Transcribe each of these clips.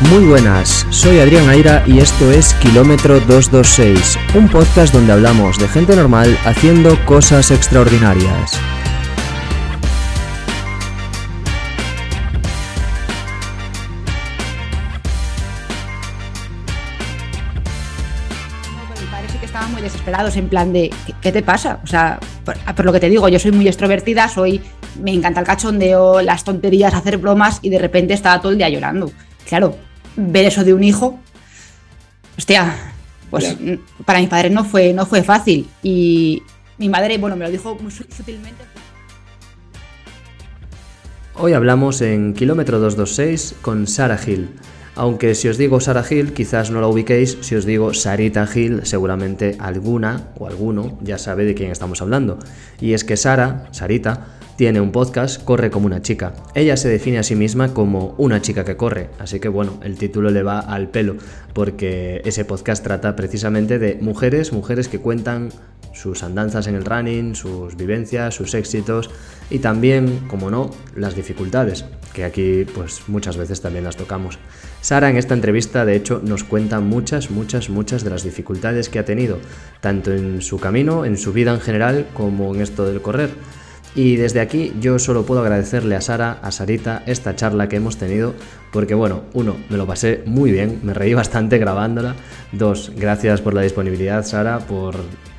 Muy buenas, soy Adrián Aira y esto es Kilómetro 226, un podcast donde hablamos de gente normal haciendo cosas extraordinarias. Sí que estaban muy desesperados, en plan de, ¿qué, te pasa? O sea, por, por lo que te digo, yo soy muy extrovertida, soy, me encanta el cachondeo, las tonterías, hacer bromas y de repente estaba todo el día llorando. Claro, ver eso de un hijo, hostia, pues Ya. mm, para mis padres no fue, no fue fácil. Y mi madre, bueno, me lo dijo muy su- sutilmente. Hoy hablamos en Kilómetro 226 con Sara Gil. Aunque si os digo Sara Gil, quizás no la ubiquéis, si os digo Sarita Gil, seguramente alguna o alguno ya sabe de quién estamos hablando. Y es que Sara, Sarita, tiene un podcast, Corre como una chica. Ella se define a sí misma como una chica que corre, así que bueno, el título le va al pelo, porque ese podcast trata precisamente de mujeres, mujeres que cuentan sus andanzas en el running, sus vivencias, sus éxitos y también, como no, las dificultades, que aquí pues muchas veces también las tocamos. Sara en esta entrevista de hecho nos cuenta muchas, muchas, muchas de las dificultades que ha tenido, tanto en su camino, en su vida en general, como en esto del correr. Y desde aquí yo solo puedo agradecerle a Sara, a Sarita, esta charla que hemos tenido, porque bueno, uno, me lo pasé muy bien, me reí bastante grabándola. Dos, gracias por la disponibilidad, Sara, por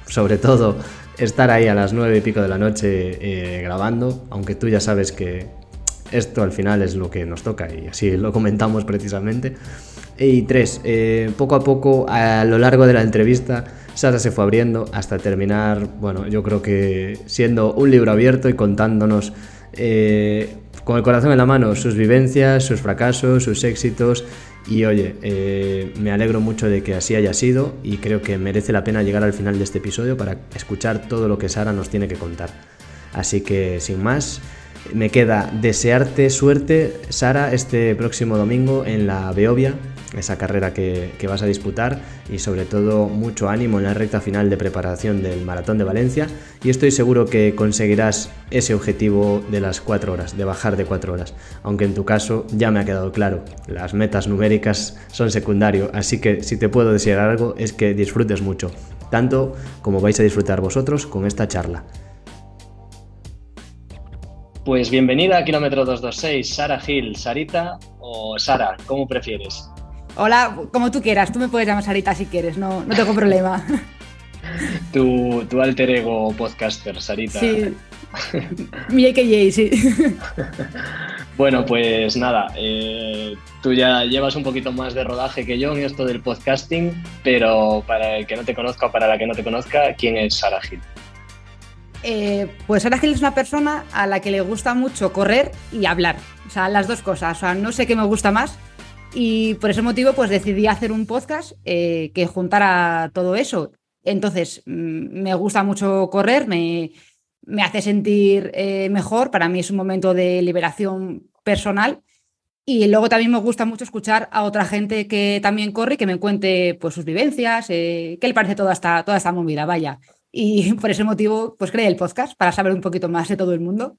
sobre todo estar ahí a las nueve y pico de la noche eh, grabando, aunque tú ya sabes que esto al final es lo que nos toca y así lo comentamos precisamente. Y tres, eh, poco a poco a lo largo de la entrevista Sara se fue abriendo hasta terminar, bueno, yo creo que siendo un libro abierto y contándonos eh, con el corazón en la mano sus vivencias, sus fracasos, sus éxitos. Y oye, eh, me alegro mucho de que así haya sido y creo que merece la pena llegar al final de este episodio para escuchar todo lo que Sara nos tiene que contar. Así que sin más, me queda desearte suerte, Sara, este próximo domingo en la Beovia, esa carrera que, vas a disputar, y sobre todo mucho ánimo en la recta final de preparación del Maratón de Valencia. Y estoy seguro que conseguirás ese objetivo de las cuatro horas, de bajar de cuatro horas. Aunque en tu caso ya me ha quedado claro, las metas numéricas son secundario, así que si te puedo desear algo es que disfrutes mucho, tanto como vais a disfrutar vosotros con esta charla. Pues bienvenida a Kilómetro 226, Sara Gil, Sarita o Sara, ¿cómo prefieres? Hola, como tú quieras, tú me puedes llamar Sarita si quieres, no, no tengo problema. Tu, tu alter ego podcaster, Sarita. Sí, mi AKJ, sí. Bueno, pues nada, eh, tú ya llevas un poquito más de rodaje que yo en esto del podcasting, pero para el que no te conozca o para la que no te conozca, ¿quién es Sara Gil? Eh, pues Sara Gil es una persona a la que le gusta mucho correr y hablar. O sea, las dos cosas. O sea, no sé qué me gusta más. Y por ese motivo, pues decidí hacer un podcast eh, que juntara todo eso. Entonces, mm, me gusta mucho correr, me, me hace sentir eh, mejor. Para mí es un momento de liberación personal. Y luego también me gusta mucho escuchar a otra gente que también corre y que me cuente pues, sus vivencias, eh, qué le parece toda esta, toda esta movida, vaya. Y por ese motivo, pues creé el podcast para saber un poquito más de todo el mundo.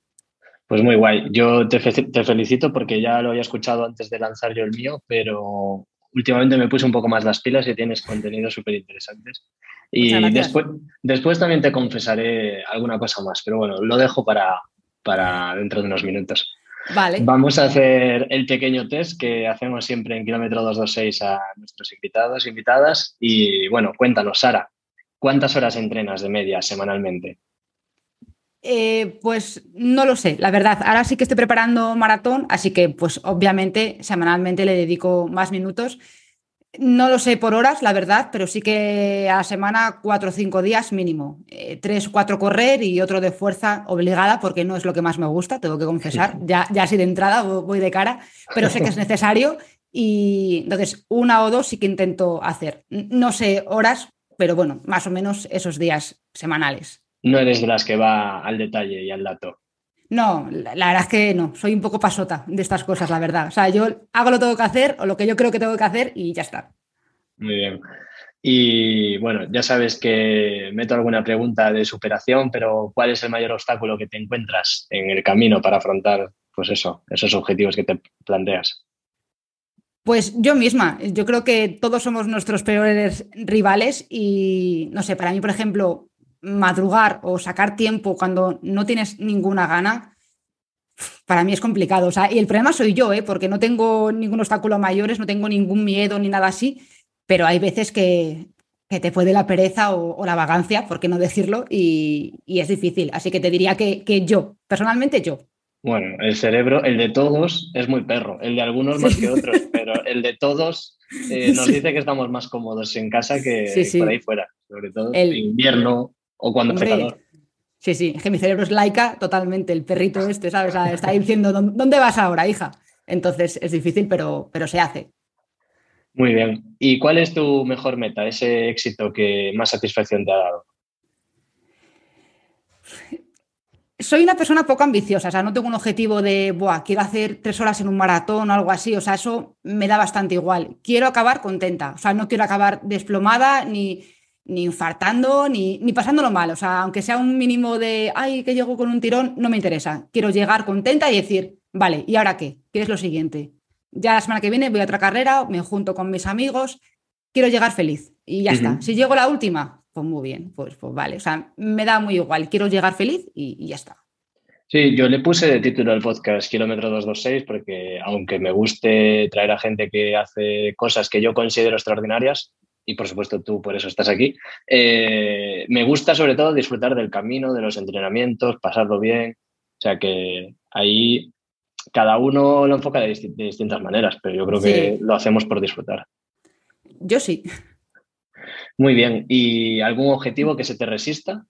Pues muy guay. Yo te, fe te, felicito porque ya lo había escuchado antes de lanzar yo el mío, pero últimamente me puse un poco más las pilas y tienes contenidos súper interesantes. Y después, después también te confesaré alguna cosa más, pero bueno, lo dejo para, para dentro de unos minutos. Vale. Vamos a hacer el pequeño test que hacemos siempre en Kilómetro 226 a nuestros invitados, invitadas. Y bueno, cuéntanos, Sara, ¿cuántas horas entrenas de media semanalmente? Eh, pues no lo sé, la verdad. Ahora sí que estoy preparando maratón, así que pues obviamente semanalmente le dedico más minutos. No lo sé por horas, la verdad, pero sí que a la semana cuatro o cinco días mínimo. Eh, tres, cuatro correr y otro de fuerza obligada, porque no es lo que más me gusta, tengo que confesar. Ya, ya así de entrada voy de cara, pero sé que es necesario. Y entonces una o dos sí que intento hacer. No sé horas, pero bueno, más o menos esos días semanales. No eres de las que va al detalle y al dato. No, la, la, verdad es que no, soy un poco pasota de estas cosas, la verdad. O sea, yo hago lo que tengo que hacer o lo que yo creo que tengo que hacer y ya está. Muy bien. Y bueno, ya sabes que meto alguna pregunta de superación, pero ¿cuál es el mayor obstáculo que te encuentras en el camino para afrontar, pues eso, esos objetivos que te planteas? Pues yo misma, yo creo que todos somos nuestros peores rivales y no sé, para mí, por ejemplo, madrugar o sacar tiempo cuando no tienes ninguna gana, para mí es complicado. O sea, y el problema soy yo, ¿eh? porque no tengo ningún obstáculo mayores, no tengo ningún miedo ni nada así, pero hay veces que, te puede la pereza o, la vagancia, por qué no decirlo, y, es difícil. Así que te diría que, que yo, personalmente yo. Bueno, el cerebro, el de todos, es muy perro, el de algunos más que otros, pero el de todos eh, nos dice que estamos más cómodos en casa que por ahí fuera, sobre todo en invierno o cuando hace calor. Sí, sí, es que mi cerebro es laica totalmente, el perrito este, ¿sabes? Está diciendo, ¿dónde vas ahora, hija? Entonces es difícil, pero, pero se hace. Muy bien. ¿Y cuál es tu mejor meta, ese éxito que más satisfacción te ha dado? soy una persona poco ambiciosa, o sea, no tengo un objetivo de, Buah, quiero hacer tres horas en un maratón o algo así, o sea, eso me da bastante igual. Quiero acabar contenta, o sea, no quiero acabar desplomada ni, ni infartando ni, ni pasándolo mal, o sea, aunque sea un mínimo de, ay, que llego con un tirón, no me interesa. Quiero llegar contenta y decir, vale, ¿y ahora qué? ¿Qué es lo siguiente? Ya la semana que viene voy a otra carrera, me junto con mis amigos, quiero llegar feliz y ya está. Si llego la última, pues muy bien, pues, pues vale. O sea, me da muy igual, quiero llegar feliz y, ya está. Sí, yo le puse de título al podcast Kilómetro 226 porque aunque me guste traer a gente que hace cosas que yo considero extraordinarias, y por supuesto tú por eso estás aquí, eh, me gusta sobre todo disfrutar del camino, de los entrenamientos, pasarlo bien. O sea que ahí cada uno lo enfoca de, distintas maneras, pero yo creo que lo hacemos por disfrutar. Yo sí. Muy bien. ¿Y algún objetivo que se te resista?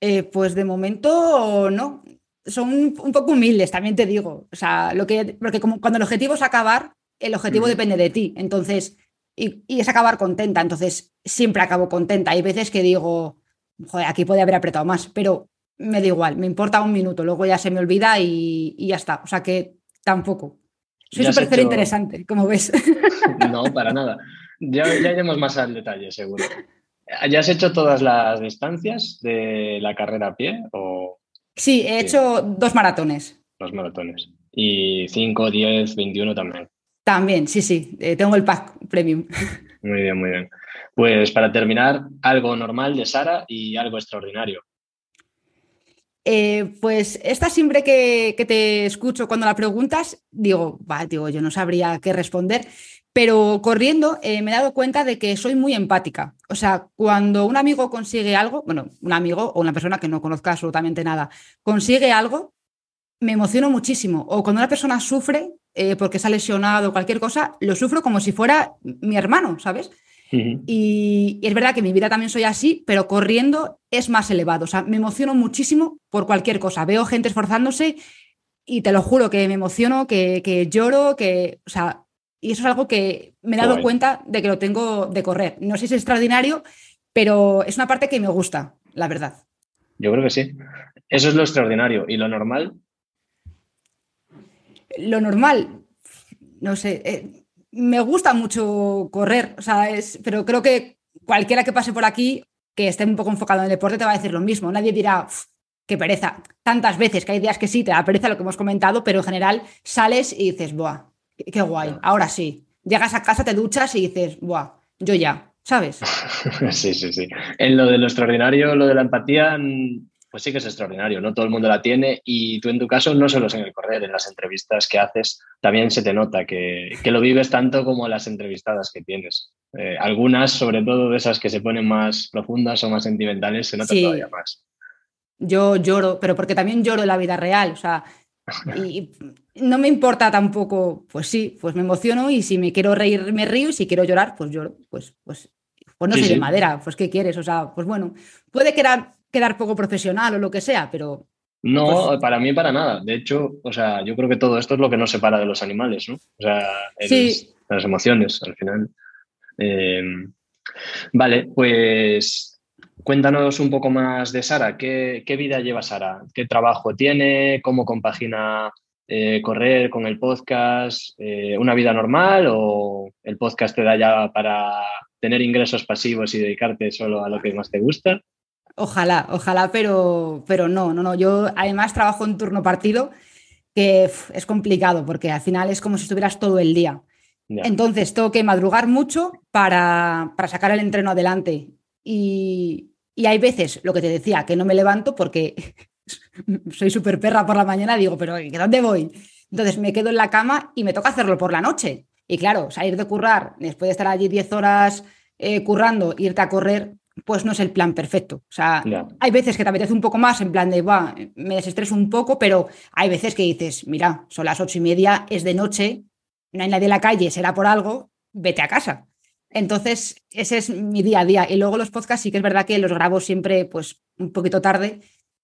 Eh, pues de momento no. Son un poco humildes, también te digo. O sea, lo que, porque como cuando el objetivo es acabar, el objetivo depende de ti. Entonces, y, es acabar contenta. Entonces, siempre acabo contenta. Hay veces que digo, joder, aquí podría haber apretado más, pero me da igual, me importa un minuto, luego ya se me olvida y, ya está. O sea que tampoco. Soy súper interesante, como ves. No, para nada. Ya, ya iremos más al detalle, seguro. ¿Ya has hecho todas las distancias de la carrera a pie? O... Sí, he hecho dos maratones. Dos maratones. Y 5, 10, 21 también. También, sí, sí. Eh, tengo el pack premium. Muy bien, muy bien. Pues para terminar, algo normal de Sara y algo extraordinario. Eh, pues esta siempre que, que, te escucho cuando la preguntas, digo, va, digo, yo no sabría qué responder, pero corriendo eh, me he dado cuenta de que soy muy empática. O sea, cuando un amigo consigue algo, bueno, un amigo o una persona que no conozca absolutamente nada, consigue algo, me emociono muchísimo. O cuando una persona sufre eh, porque se ha lesionado o cualquier cosa, lo sufro como si fuera mi hermano, ¿sabes? y, es verdad que en mi vida también soy así, pero corriendo es más elevado. O sea, me emociono muchísimo por cualquier cosa. Veo gente esforzándose y te lo juro que me emociono, que, que lloro, que, o sea, y eso es algo que me he dado cuenta de que lo tengo de correr. No sé si es extraordinario, pero es una parte que me gusta, la verdad. Yo creo que sí. Eso es lo extraordinario. ¿Y lo normal? Lo normal, no sé, eh, me gusta mucho correr, o sea, pero creo que cualquiera que pase por aquí, que esté un poco enfocado en el deporte, te va a decir lo mismo. Nadie dirá, qué pereza. Tantas veces que hay días que sí, te da pereza lo que hemos comentado, pero en general sales y dices, buah, Qué guay. Ahora sí. Llegas a casa, te duchas y dices, ¡buah! Yo ya, ¿sabes? sí, sí, sí. En lo de lo extraordinario, lo de la empatía, mm, pues sí que es extraordinario, ¿no? Todo el mundo la tiene y tú en tu caso no solo es en el correr, en las entrevistas que haces también se te nota que, lo vives tanto como las entrevistadas que tienes. Eh, algunas, sobre todo de esas que se ponen más profundas o más sentimentales, se nota todavía más. Yo lloro, pero porque también lloro en la vida real, o sea, y no me importa tampoco, pues sí, pues me emociono y si me quiero reír, me río y si quiero llorar, pues lloro. Pues, pues, pues no soy de madera, pues ¿qué quieres? O sea, pues bueno, puede quedar, quedar poco profesional o lo que sea, pero... No, pues para mí para nada. De hecho, o sea, yo creo que todo esto es lo que nos separa de los animales, ¿no? O sea, las emociones al final. Eh, vale, pues Cuéntanos un poco más de Sara. ¿Qué, vida lleva Sara? ¿Qué trabajo tiene? ¿Cómo compagina eh, correr con el podcast? Eh, ¿Una vida normal o el podcast te da ya para tener ingresos pasivos y dedicarte solo a lo que más te gusta? Ojalá, ojalá, pero, pero no, no, no. Yo además trabajo en turno partido que es complicado porque al final es como si estuvieras todo el día. Entonces tengo que madrugar mucho para, para sacar el entreno adelante. Y, y, hay veces, lo que te decía, que no me levanto porque soy súper perra por la mañana, digo, pero ¿dónde voy? Entonces me quedo en la cama y me toca hacerlo por la noche. Y claro, salir de currar, después de estar allí 10 horas eh, currando, irte a correr, pues no es el plan perfecto. O sea, hay veces que te apetece un poco más, en plan de, va, me desestreso un poco, pero hay veces que dices, mira, son las ocho y media, es de noche, no hay nadie en la calle, será por algo, vete a casa. Entonces, ese es mi día a día. Y luego los podcasts sí que es verdad que los grabo siempre, pues, un poquito tarde.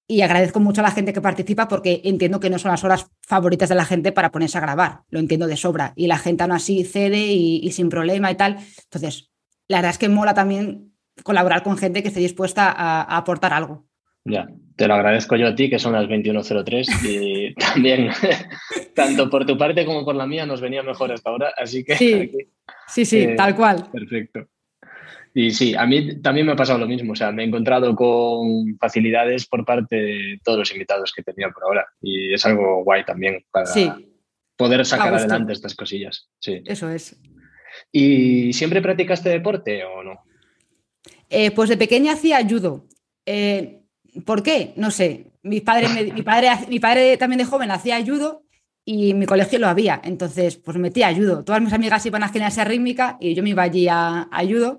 Y agradezco mucho a la gente que participa porque entiendo que no son las horas favoritas de la gente para ponerse a grabar. Lo entiendo de sobra. Y la gente aún así cede y sin problema y tal. Entonces, la verdad es que mola también colaborar con gente que esté dispuesta a, aportar algo. Ya, te lo agradezco yo a ti, que son las 21.03 y también, tanto por tu parte como por la mía, nos venía mejor hasta ahora, así que... Sí, sí, sí, eh, tal cual. Perfecto. Y sí, a mí también me ha pasado lo mismo, o sea, me he encontrado con facilidades por parte de todos los invitados que tenía por ahora y es algo guay también para poder sacar adelante estas cosillas. Sí. Eso es. ¿Y siempre practicaste deporte o no? Eh, pues de pequeña hacía judo. Eh, ¿Por qué? No sé. Mi padre, mi, padre, mi padre también de joven hacía judo y mi colegio lo había. Entonces, pues metí a judo. Todas mis amigas iban a gimnasia rítmica y yo me iba allí a, judo.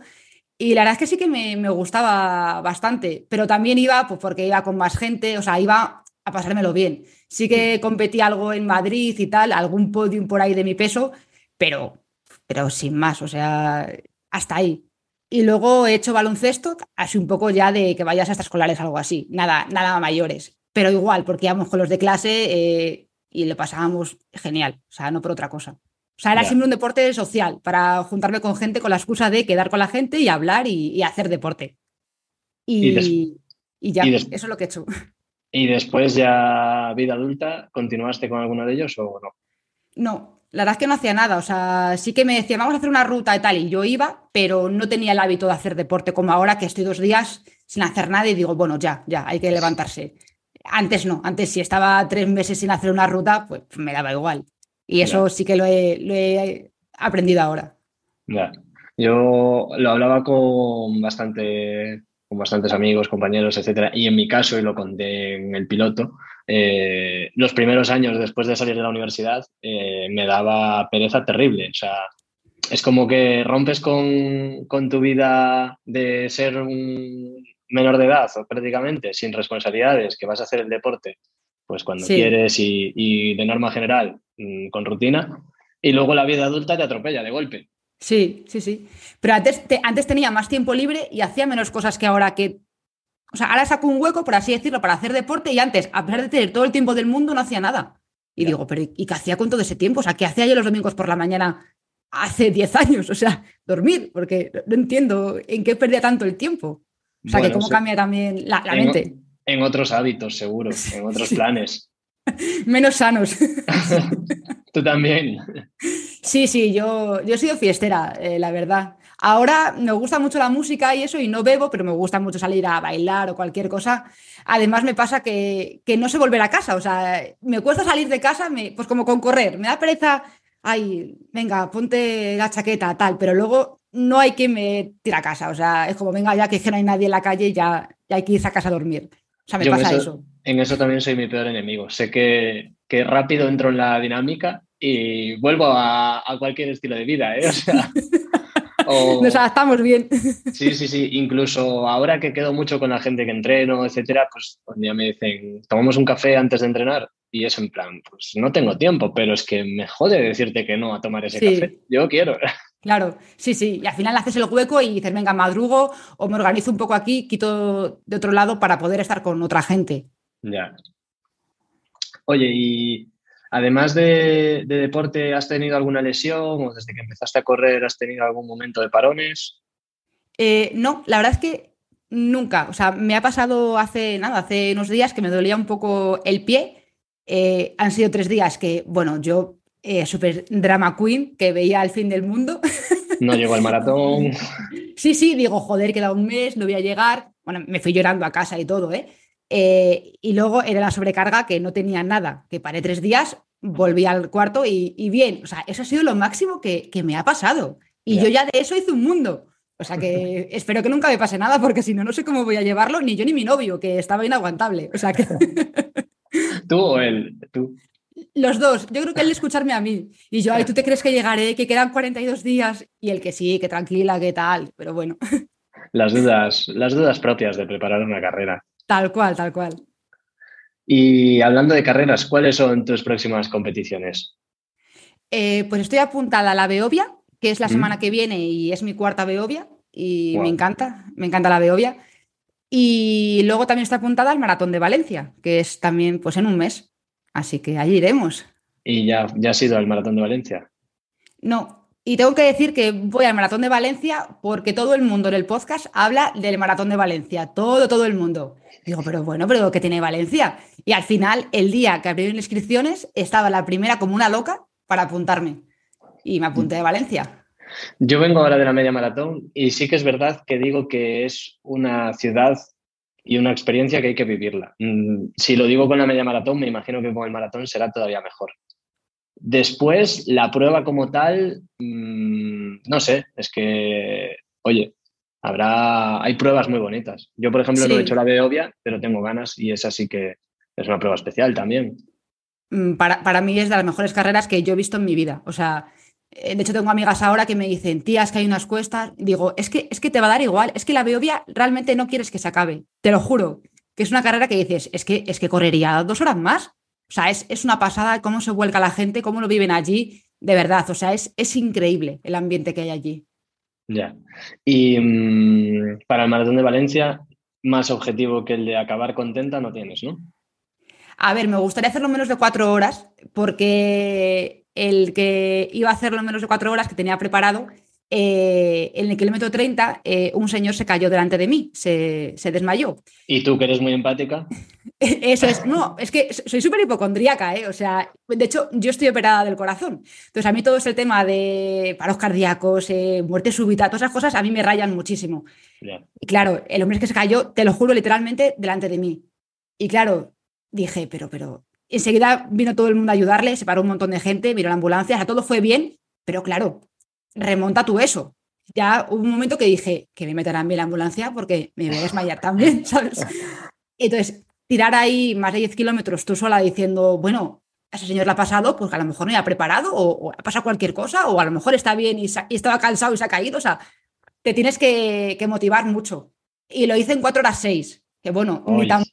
Y la verdad es que sí que me, gustaba bastante, pero también iba pues, porque iba con más gente, o sea, iba a pasármelo bien. Sí que competí algo en Madrid y tal, algún podium por ahí de mi peso, pero, pero sin más, o sea, hasta ahí. Y luego he hecho baloncesto, así un poco ya de que vayas a extraescolares, algo así. Nada, nada mayores. Pero igual, porque íbamos con los de clase eh, y lo pasábamos genial. O sea, no por otra cosa. O sea, era siempre un deporte social para juntarme con gente con la excusa de quedar con la gente y hablar y, hacer deporte. Y, ya, eso es lo que he hecho. ¿Y después ya vida adulta, continuaste con alguno de ellos o no? No, la verdad es que no hacía nada, o sea, sí que me decía, vamos a hacer una ruta y tal, y yo iba, pero no tenía el hábito de hacer deporte como ahora, que estoy dos días sin hacer nada y digo, bueno, ya, ya, hay que levantarse. Antes no, antes si estaba tres meses sin hacer una ruta, pues me daba igual. Y eso sí que lo he, aprendido ahora. Yo lo hablaba con bastante con bastantes amigos, compañeros, etcétera, y en mi caso, y lo conté en el piloto, eh, los primeros años después de salir de la universidad eh, me daba pereza terrible. O sea, es como que rompes con, tu vida de ser un menor de edad o prácticamente sin responsabilidades, que vas a hacer el deporte pues cuando quieres y, de norma general mm, con rutina, y luego la vida adulta te atropella de golpe. Sí, sí, sí. Pero antes, antes tenía más tiempo libre y hacía menos cosas que ahora que o sea, ahora saco un hueco, por así decirlo, para hacer deporte y antes, a pesar de tener todo el tiempo del mundo, no hacía nada. Y digo, pero ¿y qué hacía con todo ese tiempo? O sea, ¿qué hacía yo los domingos por la mañana hace 10 años? O sea, dormir, porque no entiendo en qué perdía tanto el tiempo. O sea, que cómo cambia también la, mente. En otros hábitos, seguro, en otros planes. Menos sanos. Tú también. Sí, sí, yo, yo he sido fiestera, eh, la verdad. Ahora me gusta mucho la música y eso, y no bebo, pero me gusta mucho salir a bailar o cualquier cosa. Además, me pasa que, no sé volver a casa, o sea, me cuesta salir de casa, pues como con correr, me da pereza, ay, venga, ponte la chaqueta, tal, pero luego no hay que me tira a casa, o sea, es como, venga, ya que no hay nadie en la calle, ya, ya hay que irse a casa a dormir. O sea, me pasa eso, En eso también soy mi peor enemigo. Sé que, que rápido entro en la dinámica y vuelvo a, a cualquier estilo de vida, ¿eh? O sea, Nos adaptamos bien. Sí, sí, sí. Incluso ahora que quedo mucho con la gente que entreno, etcétera, pues un día me dicen, tomamos un café antes de entrenar. Y es en plan, pues no tengo tiempo, pero es que me jode decirte que no a tomar ese café. Yo quiero. Claro, sí, sí. Y al final haces el hueco y dices, venga, madrugo o me organizo un poco aquí, quito de otro lado para poder estar con otra gente. Ya. Oye, y Además de, deporte, ¿has tenido alguna lesión o desde que empezaste a correr has tenido algún momento de parones? Eh, no, la verdad es que nunca. O sea, me ha pasado hace nada, hace unos días que me dolía un poco el pie. Eh, han sido tres días que, bueno, yo, eh, super drama queen, que veía el fin del mundo. No llegó al maratón. Sí, sí, digo, joder, queda un mes, no voy a llegar. Bueno, me fui llorando a casa y todo, ¿eh? Eh, y luego era la sobrecarga que no tenía nada, que paré tres días, volví al cuarto y, bien, o sea, eso ha sido lo máximo que, me ha pasado. Y yo ya de eso hice un mundo. O sea que espero que nunca me pase nada porque si no, no sé cómo voy a llevarlo, ni yo ni mi novio, que estaba inaguantable. O sea que... ¿Tú o él? ¿Tú? Los dos. Yo creo que él de escucharme a mí. Y yo, ay, ¿tú te crees que llegaré? Que quedan 42 días. Y el que sí, que tranquila, que tal. Pero bueno. Las dudas, las dudas propias de preparar una carrera. Tal cual, tal cual. Y hablando de carreras, ¿cuáles son tus próximas competiciones? Eh, pues estoy apuntada a la Beovia, que es la mm. semana que viene y es mi cuarta Beovia y me encanta, me encanta la Beovia. Y luego también está apuntada al Maratón de Valencia, que es también pues en un mes. Así que allí iremos. ¿Y ya, ya has ido al Maratón de Valencia? No, y tengo que decir que voy al Maratón de Valencia porque todo el mundo en el podcast habla del Maratón de Valencia. Todo, todo el mundo. Digo, pero bueno, pero ¿qué tiene Valencia? Y al final, el día que abrieron inscripciones, estaba la primera como una loca para apuntarme. Y me apunté de Valencia. Yo vengo ahora de la media maratón y sí que es verdad que digo que es una ciudad y una experiencia que hay que vivirla. Mm, si lo digo con la media maratón, me imagino que con el maratón será todavía mejor. Después, la prueba como tal, mm, no sé, es que, oye, habrá, hay pruebas muy bonitas. Yo, por ejemplo, no he hecho la Beovia, pero tengo ganas y esa sí que es una prueba especial también. Mm, para, para, mí es de las mejores carreras que yo he visto en mi vida. O sea, eh, de hecho tengo amigas ahora que me dicen, tías, que hay unas cuestas. Digo, es que, es que te va a dar igual, es que la Beovia realmente no quieres que se acabe, te lo juro. Que es una carrera que dices, es que, es que correría dos horas más. O sea, es, una pasada cómo se vuelca la gente, cómo lo viven allí, de verdad. O sea, es, es increíble el ambiente que hay allí. Ya. Y mm, para el Maratón de Valencia, más objetivo que el de acabar contenta no tienes, ¿no? A ver, me gustaría hacerlo menos de cuatro horas, porque el que iba a hacerlo menos de cuatro horas, que tenía preparado, eh, en el kilómetro 30 eh, un señor se cayó delante de mí, se, desmayó. ¿Y tú que eres muy empática? Eso es, no, es que soy súper hipocondríaca, ¿eh? o sea, de hecho yo estoy operada del corazón, entonces a mí todo ese tema de paros cardíacos, eh, muerte súbita, todas esas cosas a mí me rayan muchísimo. Y claro, el hombre que se cayó, te lo juro literalmente, delante de mí. Y claro, dije, pero, pero, enseguida vino todo el mundo a ayudarle, se paró un montón de gente, vino la ambulancia, o sea, todo fue bien, pero claro, remonta tú eso. Ya hubo un momento que dije que me meterán bien la ambulancia porque me voy a desmayar también, ¿sabes? Entonces, tirar ahí más de 10 kilómetros tú sola diciendo, bueno, a ese señor le ha pasado porque a lo mejor no ha preparado o, ha pasado cualquier cosa o a lo mejor está bien y, estaba cansado y se ha caído. O sea, te tienes que, motivar mucho. Y lo hice en 4 horas 6, que bueno, ni tan,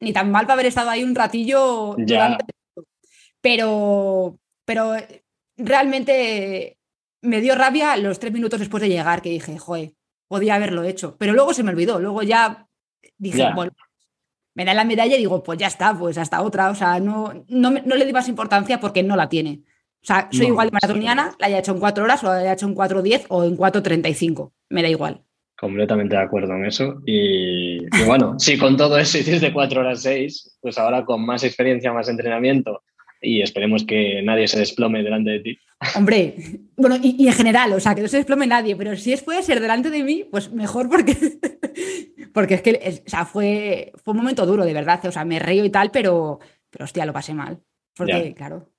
ni tan, mal para haber estado ahí un ratillo. Pero, pero realmente me dio rabia los tres minutos después de llegar, que dije, joder, podía haberlo hecho. Pero luego se me olvidó, luego ya dije, bueno, me da la medalla y digo, pues ya está, pues hasta otra. O sea, no, no, le di más importancia porque no la tiene. O sea, soy igual de maratoniana, la haya hecho en cuatro horas o la haya hecho en 4.10 o en 4.35. Me da igual. Completamente de acuerdo en eso. Y, bueno, si con todo eso hiciste cuatro horas seis, pues ahora con más experiencia, más entrenamiento y esperemos que nadie se desplome delante de ti. Hombre, bueno, y, en general, o sea, que no se desplome nadie, pero si es puede ser delante de mí, pues mejor porque, porque es que o sea, fue, fue un momento duro, de verdad, o sea, me río y tal, pero, pero hostia, lo pasé mal, porque claro.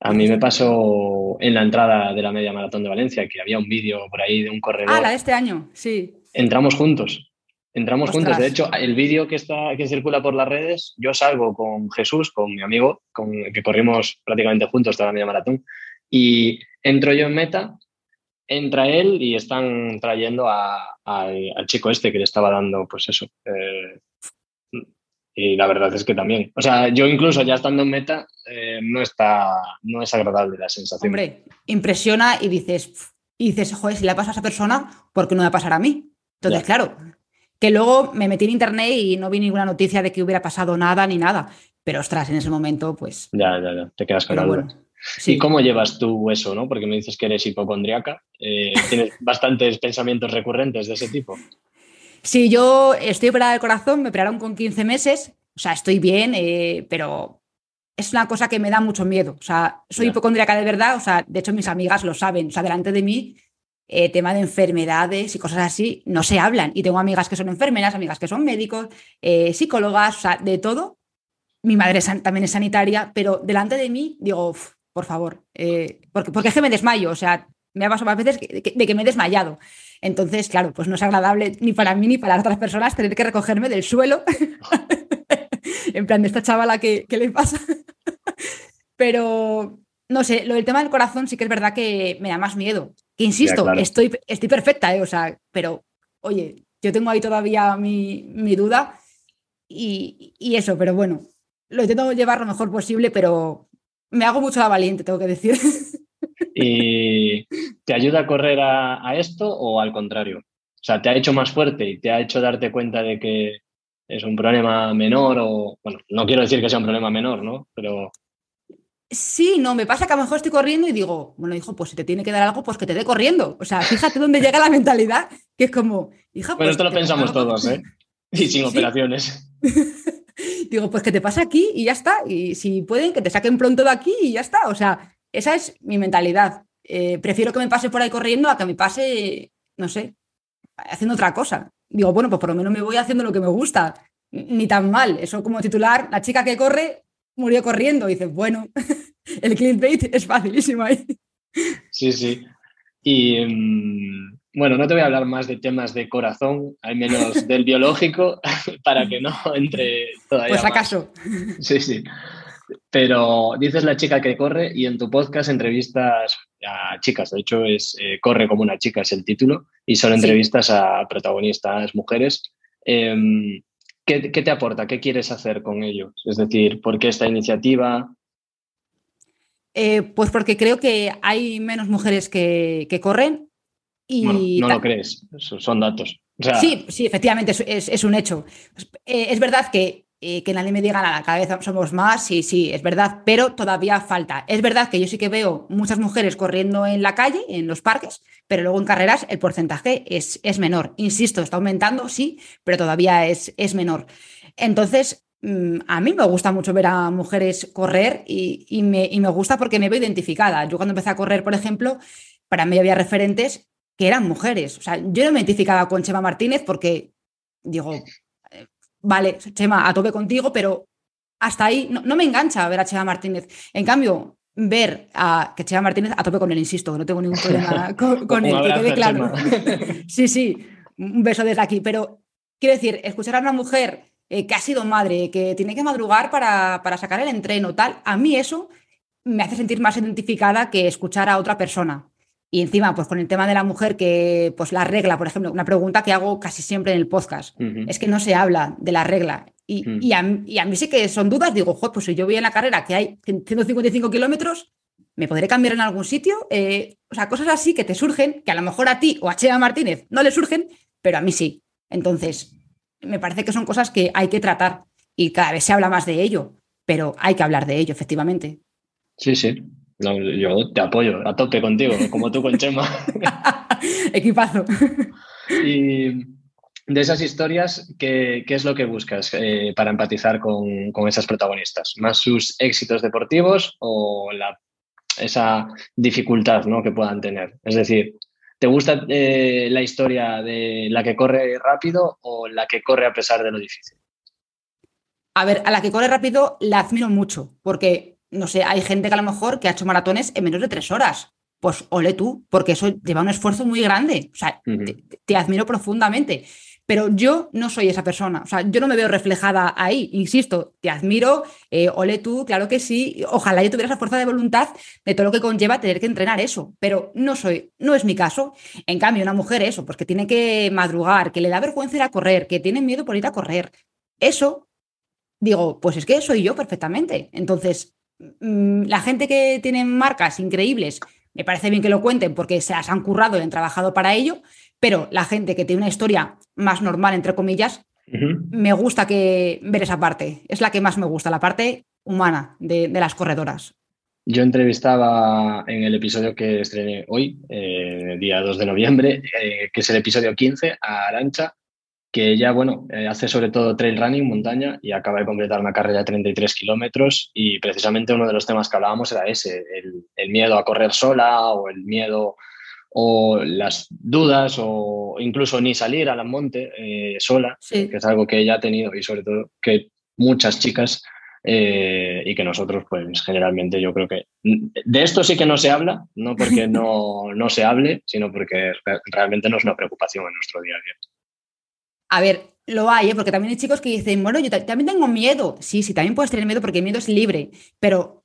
A mí me pasó en la entrada de la media maratón de Valencia, que había un vídeo por ahí de un corredor. Ah, la de este año, sí. Entramos juntos. Entramos juntos. De hecho, el vídeo que, está, que circula por las redes, yo salgo con Jesús, con mi amigo, con que corrimos prácticamente juntos toda la media maratón, y entro yo en meta, entra él y están trayendo al, chico este que le estaba dando, pues eso. Eh, y la verdad es que también. O sea, yo incluso ya estando en meta, eh, no está, no es agradable la sensación. Hombre, impresiona y dices, y dices, joder, si le pasa a esa persona, ¿por qué no me va a pasar a mí? Entonces, claro, que luego me metí en internet y no vi ninguna noticia de que hubiera pasado nada ni nada. Pero ostras, en ese momento, pues. Ya, ya, ya, te quedas con la ¿Y cómo llevas tú eso, no? Porque me dices que eres hipocondriaca. Eh, tienes bastantes pensamientos recurrentes de ese tipo. Sí, yo estoy operada del corazón, me operaron con 15 meses, o sea, estoy bien, eh, pero es una cosa que me da mucho miedo. O sea, soy hipocondriaca de verdad, o sea, de hecho mis amigas lo saben, o sea, delante de mí eh, tema de enfermedades y cosas así, no se hablan. Y tengo amigas que son enfermeras, amigas que son médicos, eh, psicólogas, o sea, de todo. Mi madre también es sanitaria, pero delante de mí digo, por favor, eh, porque, porque es que me desmayo, o sea, me ha pasado más veces de que me he desmayado. Entonces, claro, pues no es agradable ni para mí ni para otras personas tener que recogerme del suelo. en plan, de esta chavala, ¿qué, qué le pasa? Pero, no sé, lo del tema del corazón sí que es verdad que me da más miedo. Que insisto, estoy, estoy perfecta, ¿eh? o sea, pero oye, yo tengo ahí todavía mi, mi duda y, y, eso, pero bueno, lo intento llevar lo mejor posible, pero me hago mucho la valiente, tengo que decir. ¿Y te ayuda a correr a, a esto o al contrario? O sea, ¿te ha hecho más fuerte y te ha hecho darte cuenta de que es un problema menor o, bueno, no quiero decir que sea un problema menor, ¿no? Pero Sí, no, me pasa que a lo mejor estoy corriendo y digo, bueno, hijo, pues si te tiene que dar algo, pues que te dé corriendo. O sea, fíjate dónde llega la mentalidad, que es como, hija, pues. esto lo pensamos todos, ¿eh? Y sin operaciones. digo, pues que te pasa aquí y ya está. Y si pueden, que te saquen pronto de aquí y ya está. O sea, esa es mi mentalidad. Eh, prefiero que me pase por ahí corriendo a que me pase, no sé, haciendo otra cosa. Digo, bueno, pues por lo menos me voy haciendo lo que me gusta. Ni tan mal. Eso como titular, la chica que corre murió corriendo. Y dices, bueno, el clickbait es facilísimo ahí. Sí, sí. Y mm, bueno, no te voy a hablar más de temas de corazón, al menos del biológico, para que no entre todavía. Pues acaso. Sí, sí. Pero dices la chica que corre y en tu podcast entrevistas a chicas, de hecho es eh, Corre como una chica es el título y son entrevistas a protagonistas mujeres. Em, ¿qué, te aporta? ¿Qué quieres hacer con ellos? Es decir, ¿por qué esta iniciativa? Eh, pues porque creo que hay menos mujeres que, corren y... no lo crees, son datos. sí, sí, efectivamente, es, un hecho. Eh, es verdad que, eh, que nadie me diga nada, cada vez somos más, sí, sí, es verdad, pero todavía falta. Es verdad que yo sí que veo muchas mujeres corriendo en la calle, en los parques, pero luego en carreras el porcentaje es, es menor. Insisto, está aumentando, sí, pero todavía es, es menor. Entonces, mm, a mí me gusta mucho ver a mujeres correr y, me, me gusta porque me veo identificada. Yo cuando empecé a correr, por ejemplo, para mí había referentes que eran mujeres. O sea, yo no me identificaba con Chema Martínez porque, digo, vale, Chema, a tope contigo, pero hasta ahí no, no, me engancha ver a Chema Martínez. En cambio, ver a que Chema Martínez a tope con él, insisto, no tengo ningún problema con, él, que quede claro. sí, sí, un beso desde aquí, pero quiero decir, escuchar a una mujer eh, que ha sido madre, que tiene que madrugar para, para sacar el entreno, tal, a mí eso me hace sentir más identificada que escuchar a otra persona. Y encima, pues con el tema de la mujer, que pues la regla, por ejemplo, una pregunta que hago casi siempre en el podcast, es que no se habla de la regla. Y, y, a, mí sí que son dudas, digo, joder, pues si yo voy en la carrera que hay 155 kilómetros, ¿me podré cambiar en algún sitio? Eh, o sea, cosas así que te surgen, que a lo mejor a ti o a Chea Martínez no le surgen, pero a mí sí. Entonces, me parece que son cosas que hay que tratar y cada vez se habla más de ello, pero hay que hablar de ello, efectivamente. Sí, sí. Yo te apoyo a tope contigo, como tú con Chema. Equipazo. y de esas historias, ¿qué, es lo que buscas eh, para empatizar con, esas protagonistas? ¿Más sus éxitos deportivos o la, esa dificultad ¿no? que puedan tener? Es decir, ¿te gusta eh, la historia de la que corre rápido o la que corre a pesar de lo difícil? A ver, a la que corre rápido la admiro mucho, porque, no sé, hay gente que a lo mejor que ha hecho maratones en menos de tres horas pues ole tú, porque eso lleva un esfuerzo muy grande. O sea, te, admiro profundamente. Pero yo no soy esa persona, o sea, yo no me veo reflejada ahí, insisto, te admiro, eh, ole tú, claro que sí, ojalá yo tuviera esa fuerza de voluntad de todo lo que conlleva tener que entrenar eso, pero no soy, no es mi caso. En cambio, una mujer eso, pues que tiene que madrugar, que le da vergüenza ir a correr, que tiene miedo por ir a correr, eso, digo, pues es que soy yo perfectamente. Entonces, la gente que tiene marcas increíbles, me parece bien que lo cuenten porque se las han currado y han trabajado para ello, pero la gente que tiene una historia más normal, entre comillas, me gusta que ver esa parte. Es la que más me gusta, la parte humana de, las corredoras. Yo entrevistaba en el episodio que estrené hoy, eh, día 2 de noviembre, eh, que es el episodio 15, a Arancha, que ella, bueno, eh, hace sobre todo trail running, montaña, y acaba de completar una carrera de 33 kilómetros. Y precisamente uno de los temas que hablábamos era ese, el, el, miedo a correr sola o el miedo o las dudas o incluso ni salir al monte eh, sola, que es algo que ella ha tenido y sobre todo que muchas chicas eh, y que nosotros pues generalmente yo creo que de esto sí que no se habla, no porque no, no se hable, sino porque realmente no es una preocupación en nuestro día a día. A ver, lo hay, ¿eh? porque también hay chicos que dicen, bueno, yo también tengo miedo. Sí, sí, también puedes tener miedo porque el miedo es libre, pero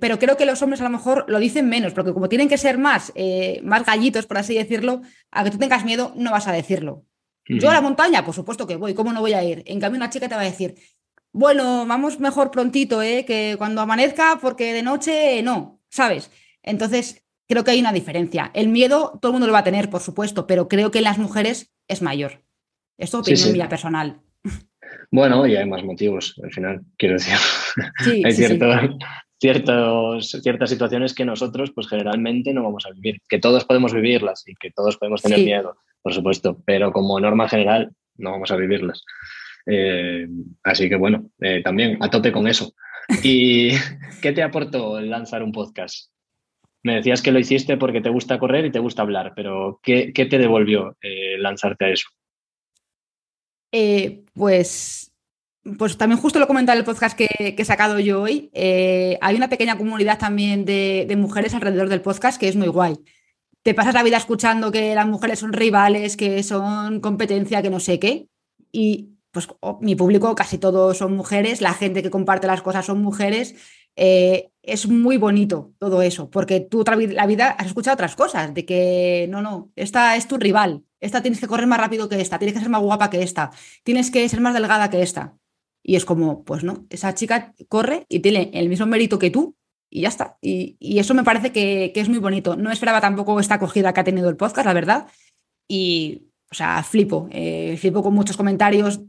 pero creo que los hombres a lo mejor lo dicen menos, porque como tienen que ser más, eh, más gallitos, por así decirlo, a que tú tengas miedo, no vas a decirlo. Yo a la montaña, por supuesto que voy, ¿cómo no voy a ir? En cambio, una chica te va a decir, bueno, vamos mejor prontito, ¿eh? que cuando amanezca, porque de noche no, ¿sabes? Entonces, creo que hay una diferencia. El miedo todo el mundo lo va a tener, por supuesto, pero creo que en las mujeres es mayor. Es opinión mía personal. Bueno, y hay más motivos, al final, quiero decir. Sí, hay cierto, ciertos, ciertas situaciones que nosotros pues generalmente no vamos a vivir, que todos podemos vivirlas y que todos podemos tener miedo, por supuesto, pero como norma general no vamos a vivirlas. Eh, así que bueno, eh, también a tope con eso. ¿Y qué te aportó lanzar un podcast? Me decías que lo hiciste porque te gusta correr y te gusta hablar, pero ¿qué, te devolvió eh, lanzarte a eso? Pues pues también justo lo comentaba en el podcast que, he sacado yo hoy, eh, hay una pequeña comunidad también de, mujeres alrededor del podcast que es muy guay. Te pasas la vida escuchando que las mujeres son rivales, que son competencia, que no sé qué. Y pues mi público casi todos son mujeres, la gente que comparte las cosas son mujeres. Eh, es muy bonito todo eso, porque tú la vida has escuchado otras cosas, de que no, no, esta es tu rival, esta tienes que correr más rápido que esta, tienes que ser más guapa que esta, tienes que ser más delgada que esta. Y es como, pues no, esa chica corre y tiene el mismo mérito que tú y ya está. Y, eso me parece que, es muy bonito. No esperaba tampoco esta acogida que ha tenido el podcast, la verdad. Y, o sea, flipo. Eh, flipo con muchos comentarios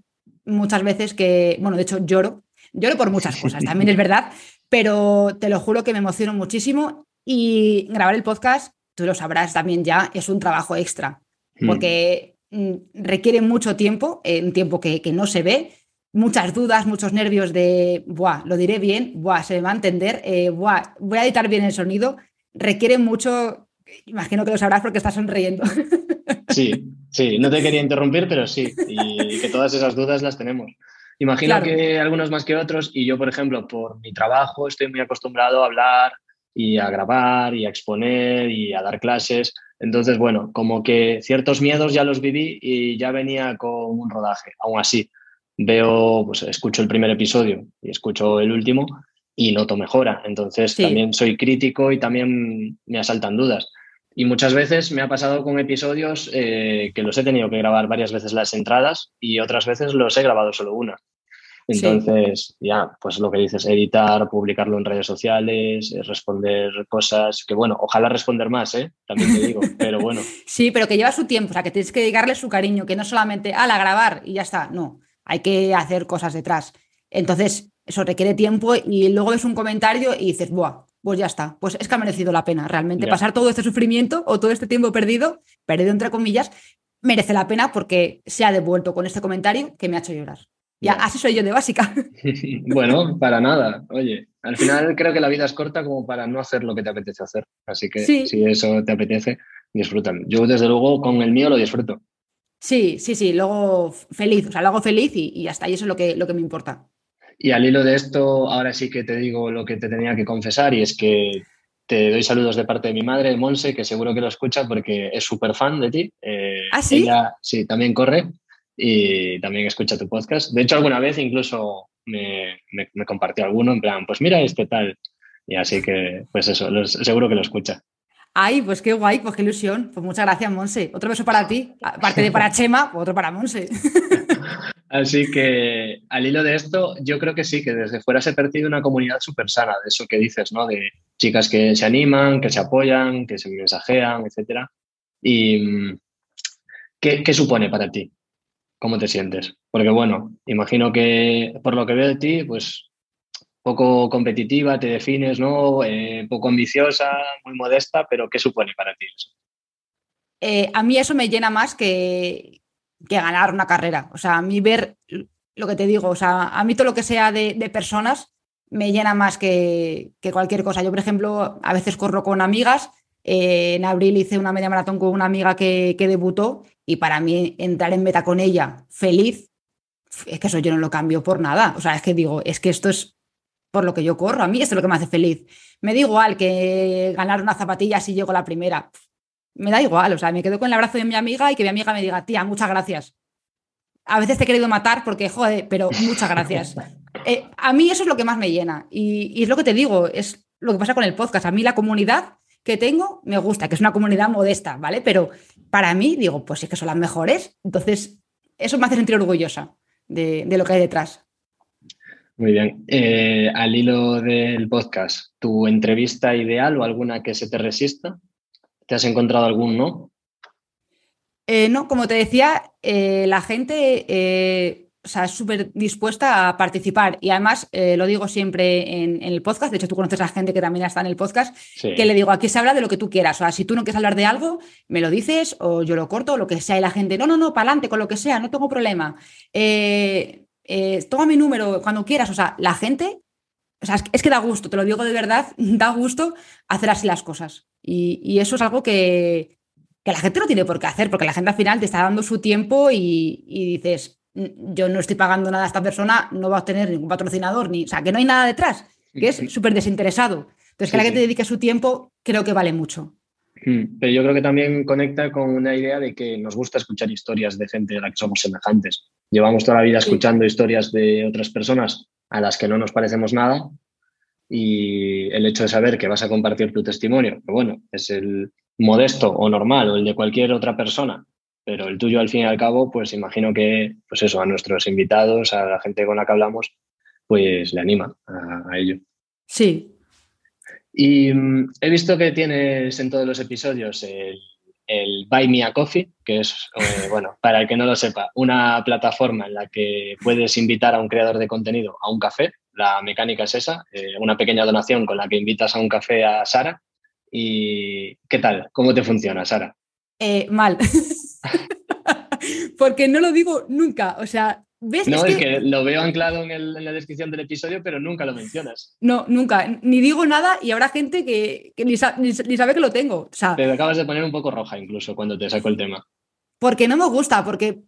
muchas veces que, bueno, de hecho lloro. Lloro por muchas cosas, también es verdad, pero te lo juro que me emociono muchísimo y grabar el podcast, tú lo sabrás también ya, es un trabajo extra. Porque mm, requiere mucho tiempo, un tiempo que, que no se ve, muchas dudas, muchos nervios de, buah, lo diré bien, buah, se me va a entender, eh, buah, voy a editar bien el sonido, requiere mucho, imagino que lo sabrás porque estás sonriendo. Sí, sí, no te quería interrumpir, pero sí, y que todas esas dudas las tenemos. Imagino que algunos más que otros, y yo, por ejemplo, por mi trabajo estoy muy acostumbrado a hablar y a grabar y a exponer y a dar clases. Entonces, bueno, como que ciertos miedos ya los viví y ya venía con un rodaje, aún así veo, pues escucho el primer episodio y escucho el último y noto mejora. Entonces también soy crítico y también me asaltan dudas. Y muchas veces me ha pasado con episodios eh, que los he tenido que grabar varias veces las entradas y otras veces los he grabado solo una. Entonces, ya, pues lo que dices, editar, publicarlo en redes sociales, eh, responder cosas, que bueno, ojalá responder más, ¿eh? También te digo, pero bueno. Sí, pero que lleva su tiempo, o sea, que tienes que dedicarle su cariño, que no solamente, a la grabar y ya está, no hay que hacer cosas detrás. Entonces, eso requiere tiempo y luego ves un comentario y dices, Buah, pues ya está, pues es que ha merecido la pena realmente pasar todo este sufrimiento o todo este tiempo perdido, perdido entre comillas, merece la pena porque se ha devuelto con este comentario que me ha hecho llorar. Ya, así soy yo de básica. bueno, para nada. Oye, al final creo que la vida es corta como para no hacer lo que te apetece hacer. Así que si eso te apetece, disfrútalo. Yo desde luego con el mío lo disfruto. Sí, sí, sí, luego feliz, o sea, lo hago feliz y, y hasta ahí eso es lo que, lo que me importa. Y al hilo de esto, ahora sí que te digo lo que te tenía que confesar y es que te doy saludos de parte de mi madre, Monse, que seguro que lo escucha porque es súper fan de ti. Eh, ¿Ah, sí? Ella sí, también corre y también escucha tu podcast. De hecho, alguna vez incluso me, me, compartió alguno en plan, pues mira este tal. Y así que, pues eso, seguro que lo escucha. Ay, pues qué guay, pues qué ilusión. Pues muchas gracias, Monse. Otro beso para ti, aparte de para Chema, otro para Monse. Así que al hilo de esto, yo creo que sí, que desde fuera se percibe una comunidad súper sana, de eso que dices, ¿no? De chicas que se animan, que se apoyan, que se mensajean, etc. ¿Y mm, qué, qué supone para ti? ¿Cómo te sientes? Porque bueno, imagino que por lo que veo de ti, pues poco competitiva, te defines, ¿no? Eh, poco ambiciosa, muy modesta, pero ¿qué supone para ti eso? Eh, a mí eso me llena más que, que, ganar una carrera. O sea, a mí ver lo que te digo, o sea, a mí todo lo que sea de, personas me llena más que, que, cualquier cosa. Yo, por ejemplo, a veces corro con amigas Eh, en abril hice una media maratón con una amiga que, que debutó y para mí entrar en meta con ella feliz, es que eso yo no lo cambio por nada. O sea, es que digo, es que esto es por lo que yo corro. A mí esto es lo que me hace feliz. Me da igual que ganar una zapatilla si llego la primera. Me da igual, o sea, me quedo con el abrazo de mi amiga y que mi amiga me diga, tía, muchas gracias. A veces te he querido matar porque, joder, pero muchas gracias. Eh, a mí eso es lo que más me llena. Y, es lo que te digo, es lo que pasa con el podcast. A mí la comunidad que tengo me gusta, que es una comunidad modesta, ¿vale? Pero para mí, digo, pues es que son las mejores. Entonces, eso me hace sentir orgullosa de, lo que hay detrás. Muy bien. Eh, al hilo del podcast, ¿tu entrevista ideal o alguna que se te resista? ¿Te has encontrado algún no? Eh, no, como te decía, eh, la gente es súper dispuesta a participar. Y además lo digo siempre en, el podcast, de hecho tú conoces a gente que también está en el podcast, que le digo, aquí se habla de lo que tú quieras, o sea, si tú no quieres hablar de algo, me lo dices o yo lo corto o lo que sea. Y la gente, no, no, no, para adelante con lo que sea, no tengo problema. toma mi número cuando quieras, o sea, la gente o sea, es que da gusto, te lo digo de verdad, da gusto hacer así las cosas. Y, eso es algo que, la gente no tiene por qué hacer, porque la gente al final te está dando su tiempo y, dices, yo no estoy pagando nada a esta persona, no va a obtener ningún patrocinador, ni, o sea, que no hay nada detrás, que es súper desinteresado. Entonces, que la gente dedique su tiempo, creo que vale mucho. Hmm, pero yo creo que también conecta con una idea de que nos gusta escuchar historias de gente a la que somos semejantes. Llevamos toda la vida escuchando historias de otras personas a las que no nos parecemos nada y el hecho de saber que vas a compartir tu testimonio, que bueno, es el modesto o normal o el de cualquier otra persona, pero el tuyo al fin y al cabo, pues imagino que, pues eso, a nuestros invitados, a la gente con la que hablamos, pues le anima a, ello. Sí. Y mm, he visto que tienes en todos los episodios el el Buy Me a Coffee, que es, eh, bueno, para el que no lo sepa, una plataforma en la que puedes invitar a un creador de contenido a un café. La mecánica es esa, eh, una pequeña donación con la que invitas a un café a Sara. ¿Y qué tal? ¿Cómo te funciona, Sara? Eh, mal. Porque no lo digo nunca. O sea, ¿Ves? No, es, que... lo veo anclado en, la descripción del episodio, pero nunca lo mencionas. No, nunca. Ni digo nada y habrá gente que, ni, sabe que lo tengo. O sea, te acabas de poner un poco roja incluso cuando te saco el tema. Porque no me gusta, porque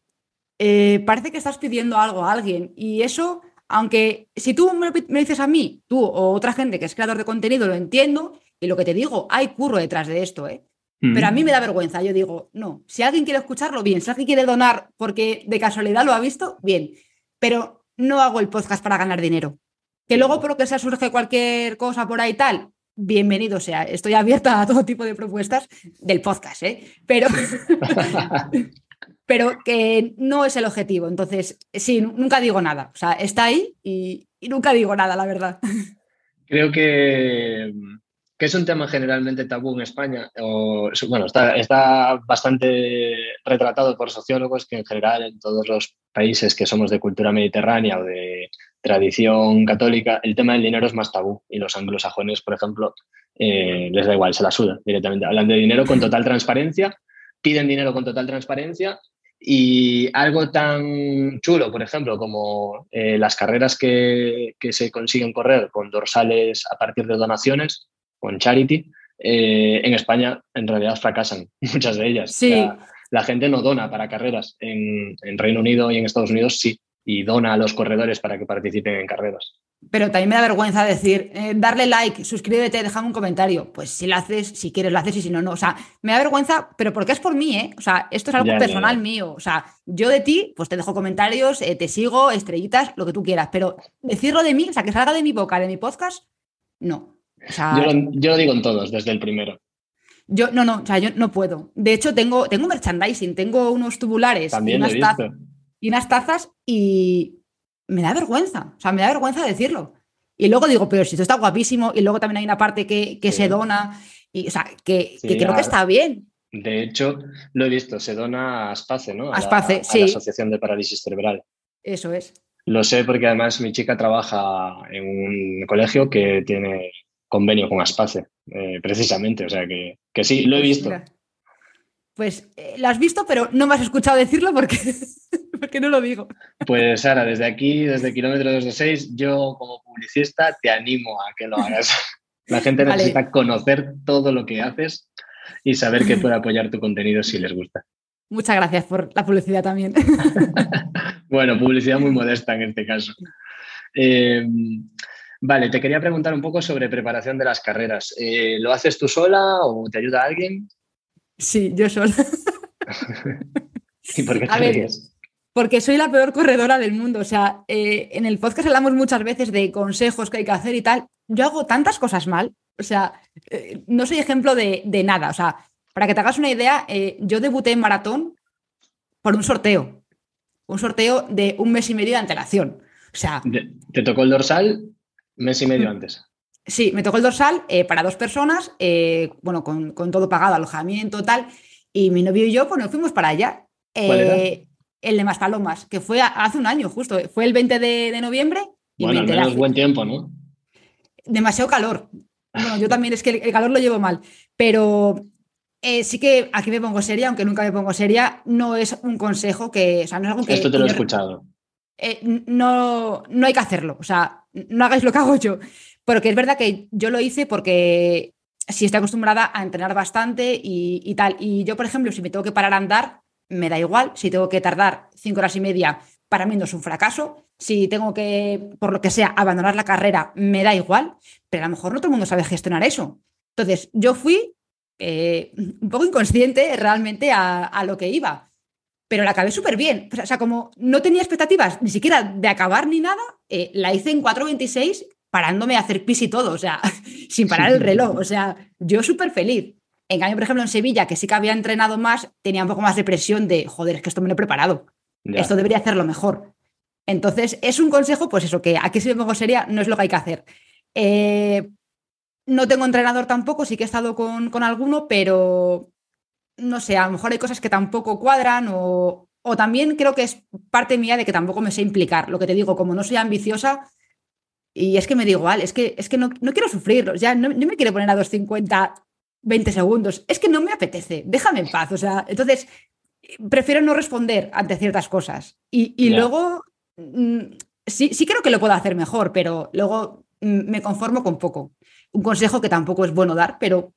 eh, parece que estás pidiendo algo a alguien y eso, aunque si tú me, me dices a mí, tú o otra gente que es creador de contenido, lo entiendo y lo que te digo, hay curro detrás de esto, ¿eh? Pero a mí me da vergüenza. Yo digo, no, si alguien quiere escucharlo, bien. Si alguien quiere donar porque de casualidad lo ha visto, bien. Pero no hago el podcast para ganar dinero. Que luego por lo que sea surge cualquier cosa por ahí tal, bienvenido sea. Estoy abierta a todo tipo de propuestas del podcast, ¿eh? Pero, pero que no es el objetivo. Entonces, sí, nunca digo nada. O sea, está ahí y nunca digo nada, la verdad. Creo que que es un tema generalmente tabú en España, o, bueno, está, está, bastante retratado por sociólogos que en general en todos los países que somos de cultura mediterránea o de tradición católica, el tema del dinero es más tabú y los anglosajones, por ejemplo, eh, les da igual, se la suda directamente. Hablan de dinero con total transparencia, piden dinero con total transparencia y algo tan chulo, por ejemplo, como eh, las carreras que, que se consiguen correr con dorsales a partir de donaciones, con charity, eh, en España en realidad fracasan muchas de ellas. Sí. la gente no dona para carreras. En, Reino Unido y en Estados Unidos sí, y dona a los corredores para que participen en carreras. Pero también me da vergüenza decir, eh, darle like, suscríbete, déjame un comentario. Pues si lo haces, si quieres lo haces y si no, no. O sea, me da vergüenza, pero porque es por mí, ¿eh? O sea, esto es algo personal mío. O sea, yo de ti, pues te dejo comentarios, eh, te sigo, estrellitas, lo que tú quieras. Pero decirlo de mí, o sea, que salga de mi boca, de mi podcast, no yo, lo, digo en todos, desde el primero. Yo no, no, o sea, yo no puedo. De hecho, tengo, tengo merchandising, tengo unos tubulares y, unas tazas, y unas tazas y me da vergüenza. O sea, me da vergüenza decirlo. Y luego digo, pero si esto está guapísimo, y luego también hay una parte que, se dona, y, o sea, que, creo que está bien. De hecho, lo he visto, se dona a Aspace, ¿no? A, Aspace, sí. la Asociación de Parálisis Cerebral. Eso es. Lo sé porque además mi chica trabaja en un colegio que tiene convenio con Aspace, eh, precisamente. O sea que, sí, lo he visto. Pues eh, lo has visto, pero no me has escuchado decirlo porque, porque no lo digo. Pues Sara, desde aquí, desde kilómetro 226, yo como publicista te animo a que lo hagas. La gente necesita conocer todo lo que haces y saber que puede apoyar tu contenido si les gusta. Muchas gracias por la publicidad también. bueno, publicidad muy modesta en este caso. Eh, vale, te quería preguntar un poco sobre preparación de las carreras. Eh, ¿Lo haces tú sola o te ayuda alguien? Sí, yo sola. ¿Y por qué te Porque soy la peor corredora del mundo. O sea, eh, en el podcast hablamos muchas veces de consejos que hay que hacer y tal. Yo hago tantas cosas mal. O sea, no soy ejemplo de, de, nada. O sea, para que te hagas una idea, yo debuté en maratón por un sorteo. Un sorteo de un mes y medio de antelación. O sea. ¿Te tocó el dorsal mes y medio mm. antes? Sí, me tocó el dorsal eh, para dos personas, eh, bueno, con, todo pagado, alojamiento, tal. Y mi novio y yo, pues nos fuimos para allá. Eh, el de Maspalomas, que fue hace un año justo. Fue el 20 de, noviembre. Y bueno, al menos buen tiempo, ¿no? Demasiado calor. Bueno, yo también es que el, calor lo llevo mal. Pero sí que aquí me pongo seria, aunque nunca me pongo seria, no es un consejo que. O sea, no es algo que. Esto te lo he escuchado. Eh, no, no hay que hacerlo. O sea, no hagáis lo que hago yo. Porque es verdad que yo lo hice porque si estoy acostumbrada a entrenar bastante y, tal. Y yo, por ejemplo, si me tengo que parar a andar, me da igual. Si tengo que tardar cinco horas y media, para mí no es un fracaso. Si tengo que, por lo que sea, abandonar la carrera, me da igual. Pero a lo mejor no todo el mundo sabe gestionar eso. Entonces, yo fui eh, un poco inconsciente realmente a lo que iba pero la acabé súper bien. O sea, como no tenía expectativas ni siquiera de acabar ni nada, eh, la hice en 4.26 parándome a hacer pis y todo, o sea, sin parar el reloj. O sea, yo súper feliz. En cambio, por ejemplo, en Sevilla, que sí que había entrenado más, tenía un poco más de presión de, joder, es que esto me lo he preparado. Esto debería hacerlo mejor. Entonces, es un consejo, pues eso, que aquí si me pongo seria, no es lo que hay que hacer. Eh, no tengo entrenador tampoco, sí que he estado con, con alguno, pero no sé, a lo mejor hay cosas que tampoco cuadran o, o también creo que es parte mía de que tampoco me sé implicar. Lo que te digo, como no soy ambiciosa, y es que me da igual, es que, es que no, no quiero sufrirlo, ya no, me quiero poner a 250, 20 segundos, es que no me apetece, déjame en paz. O sea, entonces prefiero no responder ante ciertas cosas. Y, y luego, mm, sí, sí creo que lo puedo hacer mejor, pero luego mm, me conformo con poco. Un consejo que tampoco es bueno dar, pero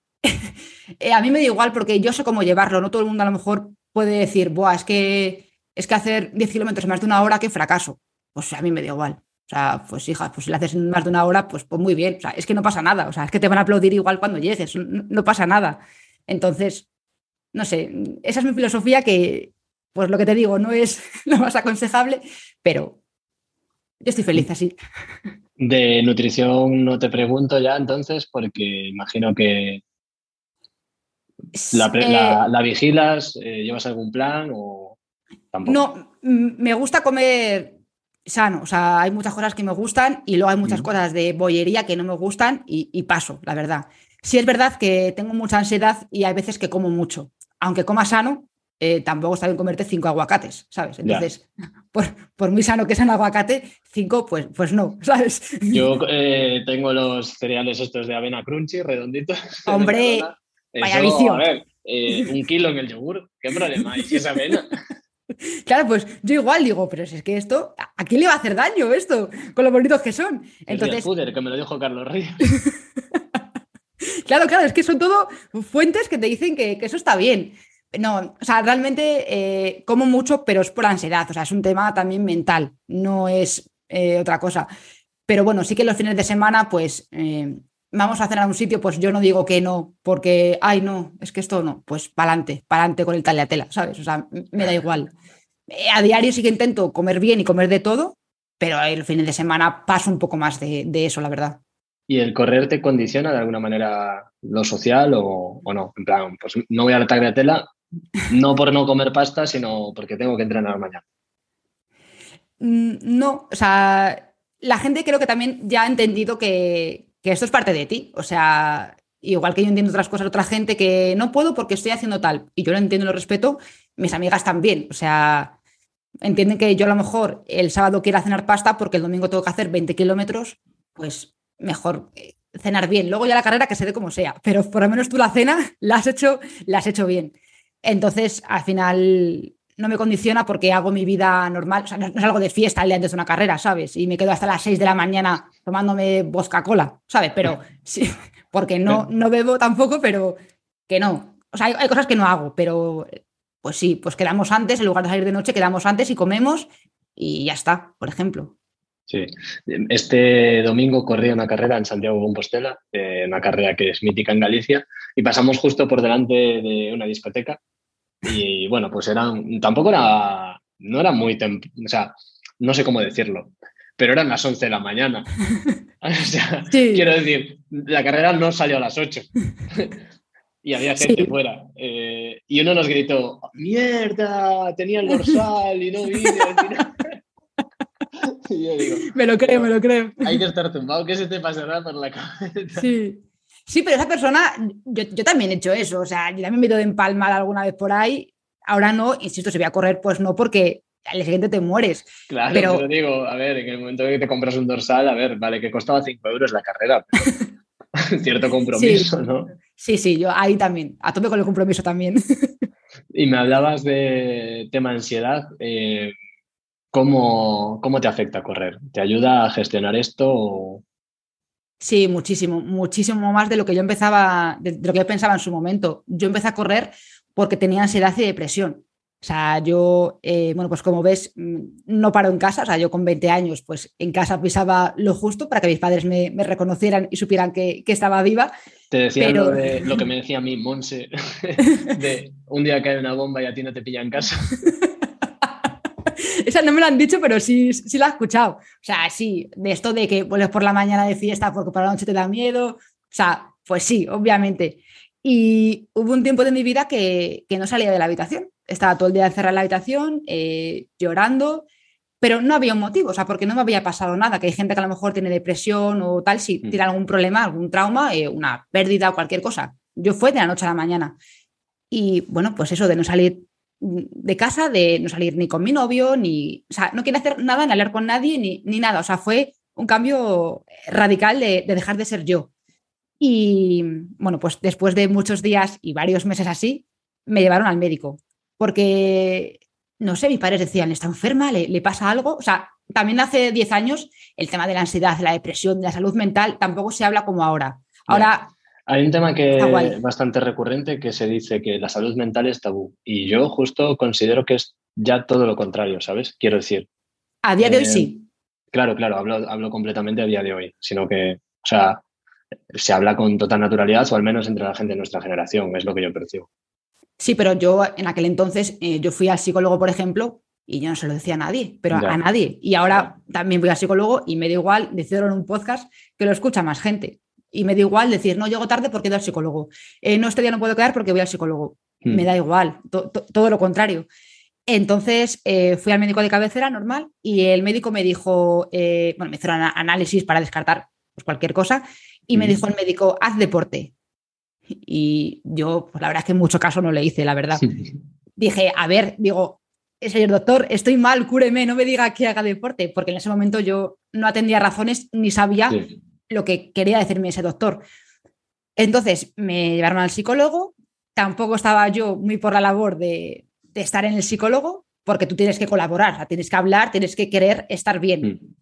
a mí me da igual porque yo sé cómo llevarlo, no todo el mundo a lo mejor puede decir, Buah, es que, es que hacer 10 kilómetros en más de una hora, qué fracaso. Pues a mí me da igual. O sea, pues hija, pues si lo haces en más de una hora, pues, pues muy bien. O sea, es que no pasa nada. O sea, es que te van a aplaudir igual cuando llegues. No, pasa nada. Entonces, no sé, esa es mi filosofía que, pues lo que te digo, no es lo más aconsejable, pero yo estoy feliz así. De nutrición no te pregunto ya entonces, porque imagino que ¿La, eh, vigilas? Eh, ¿Llevas algún plan o tampoco? No, me gusta comer sano. O sea, hay muchas cosas que me gustan y luego hay muchas cosas de bollería que no me gustan y, paso, la verdad. Sí es verdad que tengo mucha ansiedad y hay veces que como mucho. Aunque coma sano, eh, tampoco está bien comerte cinco aguacates, ¿sabes? Entonces, por, muy sano que sea un aguacate, cinco, pues, pues no, ¿sabes? Yo tengo los cereales estos de avena crunchy, redonditos. Hombre, Vaya vicio. A ver, eh, un kilo en el yogur, ¿qué problema hay si es avena? Claro, pues yo igual digo, pero si es que esto, ¿a quién le va a hacer daño esto? Con lo bonitos que son. Entonces... El que me lo dijo Carlos Ríos. claro, claro, es que son todo fuentes que te dicen que, eso está bien. No, o sea, realmente eh, como mucho, pero es por ansiedad. O sea, es un tema también mental, no es eh, otra cosa. Pero bueno, sí que los fines de semana, pues vamos a cenar a un sitio, pues yo no digo que no, porque, ay, no, es que esto no, pues pa'lante, pa'lante con el tela, ¿sabes? O sea, me da igual. Eh, a diario sí que intento comer bien y comer de todo, pero el fin de semana paso un poco más de, eso, la verdad. ¿Y el correr te condiciona de alguna manera lo social o, no? En plan, pues no voy a la tagliatela, no por no comer pasta, sino porque tengo que entrenar mañana. Mm, no, o sea, la gente creo que también ya ha entendido que, que esto es parte de ti. O sea, igual que yo entiendo otras cosas, otra gente que no puedo porque estoy haciendo tal, y yo lo entiendo y lo respeto, mis amigas también. O sea, entienden que yo a lo mejor el sábado quiero cenar pasta porque el domingo tengo que hacer 20 kilómetros, pues mejor eh, cenar bien. Luego ya la carrera que se dé como sea, pero por lo menos tú la cena la has hecho, la has hecho bien. Entonces, al final, no me condiciona porque hago mi vida normal, o sea, no, es algo de fiesta el día antes de una carrera, ¿sabes? Y me quedo hasta las 6 de la mañana tomándome bosca cola, ¿sabes? Pero sí, porque no, no bebo tampoco, pero que no, o sea, hay, cosas que no hago, pero pues sí, pues quedamos antes, en lugar de salir de noche, quedamos antes y comemos y ya está, por ejemplo. Sí, este domingo corrí una carrera en Santiago de Compostela, eh, una carrera que es mítica en Galicia, y pasamos justo por delante de una discoteca. Y bueno, pues eran, tampoco era, no era muy, o sea, no sé cómo decirlo, pero eran las 11 de la mañana. o sea, quiero decir, la carrera no salió a las 8. y había gente fuera. Eh, y uno nos gritó, mierda, tenía el dorsal y no vine y yo digo, me lo creo, me lo creo. Hay que estar tumbado, ¿qué se te pasará por la cabeza? Sí. Sí, pero esa persona, yo, yo, también he hecho eso, o sea, yo también me he ido de empalmar alguna vez por ahí, ahora no, insisto, si voy a correr, pues no, porque al siguiente te mueres. Claro, pero... digo, a ver, en el momento que te compras un dorsal, a ver, vale, que costaba 5 euros la carrera, cierto compromiso, ¿no? Sí, sí, yo ahí también, a tope con el compromiso también. y me hablabas de tema ansiedad. Eh, ¿cómo, ¿Cómo te afecta correr? ¿Te ayuda a gestionar esto? Sí, muchísimo, muchísimo más de lo que yo empezaba, de lo que yo pensaba en su momento. Yo empecé a correr porque tenía ansiedad y depresión. O sea, yo, eh, bueno, pues como ves, mm, no paro en casa. O sea, yo con 20 años, pues en casa pisaba lo justo para que mis padres me, reconocieran y supieran que, estaba viva. Te decía lo, de, lo que me decía a mí, Monse, de un día cae una bomba y a ti no te pilla en casa. Esa no me lo han dicho, pero sí, sí la he escuchado. O sea, sí, de esto de que vuelves por la mañana de fiesta porque por la noche te da miedo. O sea, pues sí, obviamente. Y hubo un tiempo de mi vida que, que no salía de la habitación estaba todo el día encerrada en la habitación, eh, llorando, pero no había un motivo, o sea, porque no me había pasado nada, que hay gente que a lo mejor tiene depresión o tal, si mm. tiene algún problema, algún trauma, eh, una pérdida o cualquier cosa. Yo fue de la noche a la mañana. Y bueno, pues eso de no salir de casa, de no salir ni con mi novio, ni, o sea, no quiero hacer nada, ni hablar con nadie, ni, ni nada. O sea, fue un cambio radical de, de, dejar de ser yo. Y bueno, pues después de muchos días y varios meses así, me llevaron al médico porque, no sé, mis padres decían, está enferma, ¿Le, pasa algo. O sea, también hace 10 años el tema de la ansiedad, la depresión, de la salud mental, tampoco se habla como ahora. Ahora... Hay un tema que es bastante recurrente que se dice que la salud mental es tabú. Y yo justo considero que es ya todo lo contrario, ¿sabes? Quiero decir. A día de hoy sí. Eh, claro, claro, hablo, hablo completamente a día de hoy, sino que, o sea, se habla con total naturalidad, o al menos entre la gente de nuestra generación, es lo que yo percibo. Sí, pero yo en aquel entonces, eh, yo fui al psicólogo, por ejemplo, y yo no se lo decía a nadie, pero a nadie. Y ahora también voy al psicólogo y me da igual decirlo en un podcast que lo escucha más gente. Y me da igual decir, no llego tarde porque voy al psicólogo. Eh, no, este día no puedo quedar porque voy al psicólogo. Hmm. Me da igual, todo lo contrario. Entonces eh, fui al médico de cabecera normal y el médico me dijo, bueno, me hicieron análisis para descartar pues, cualquier cosa y me hmm. dijo el médico, haz deporte. Y yo, pues la verdad es que en mucho caso no le hice, la verdad. Dije, a ver, digo, señor doctor, estoy mal, cúreme, no me diga que haga deporte, porque en ese momento yo no atendía razones ni sabía lo que quería decirme ese doctor. Entonces me llevaron al psicólogo, tampoco estaba yo muy por la labor de, estar en el psicólogo, porque tú tienes que colaborar, tienes que hablar, tienes que querer estar bien. Mm.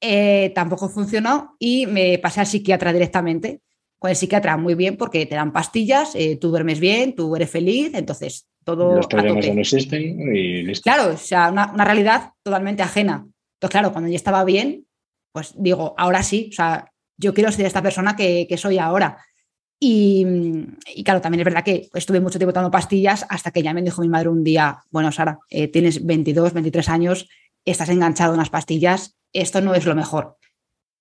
Eh, tampoco funcionó y me pasé al psiquiatra directamente con el psiquiatra muy bien porque te dan pastillas, eh, tú duermes bien, tú eres feliz, entonces todo... Los problemas no existen y listo. Claro, o sea, una, realidad totalmente ajena. Entonces, claro, cuando ya estaba bien, pues digo, ahora sí, o sea, yo quiero ser esta persona que, soy ahora. Y, claro, también es verdad que estuve mucho tiempo tomando pastillas hasta que ya me dijo mi madre un día, bueno, Sara, eh, tienes 22, 23 años, estás enganchado en unas pastillas, esto no es lo mejor.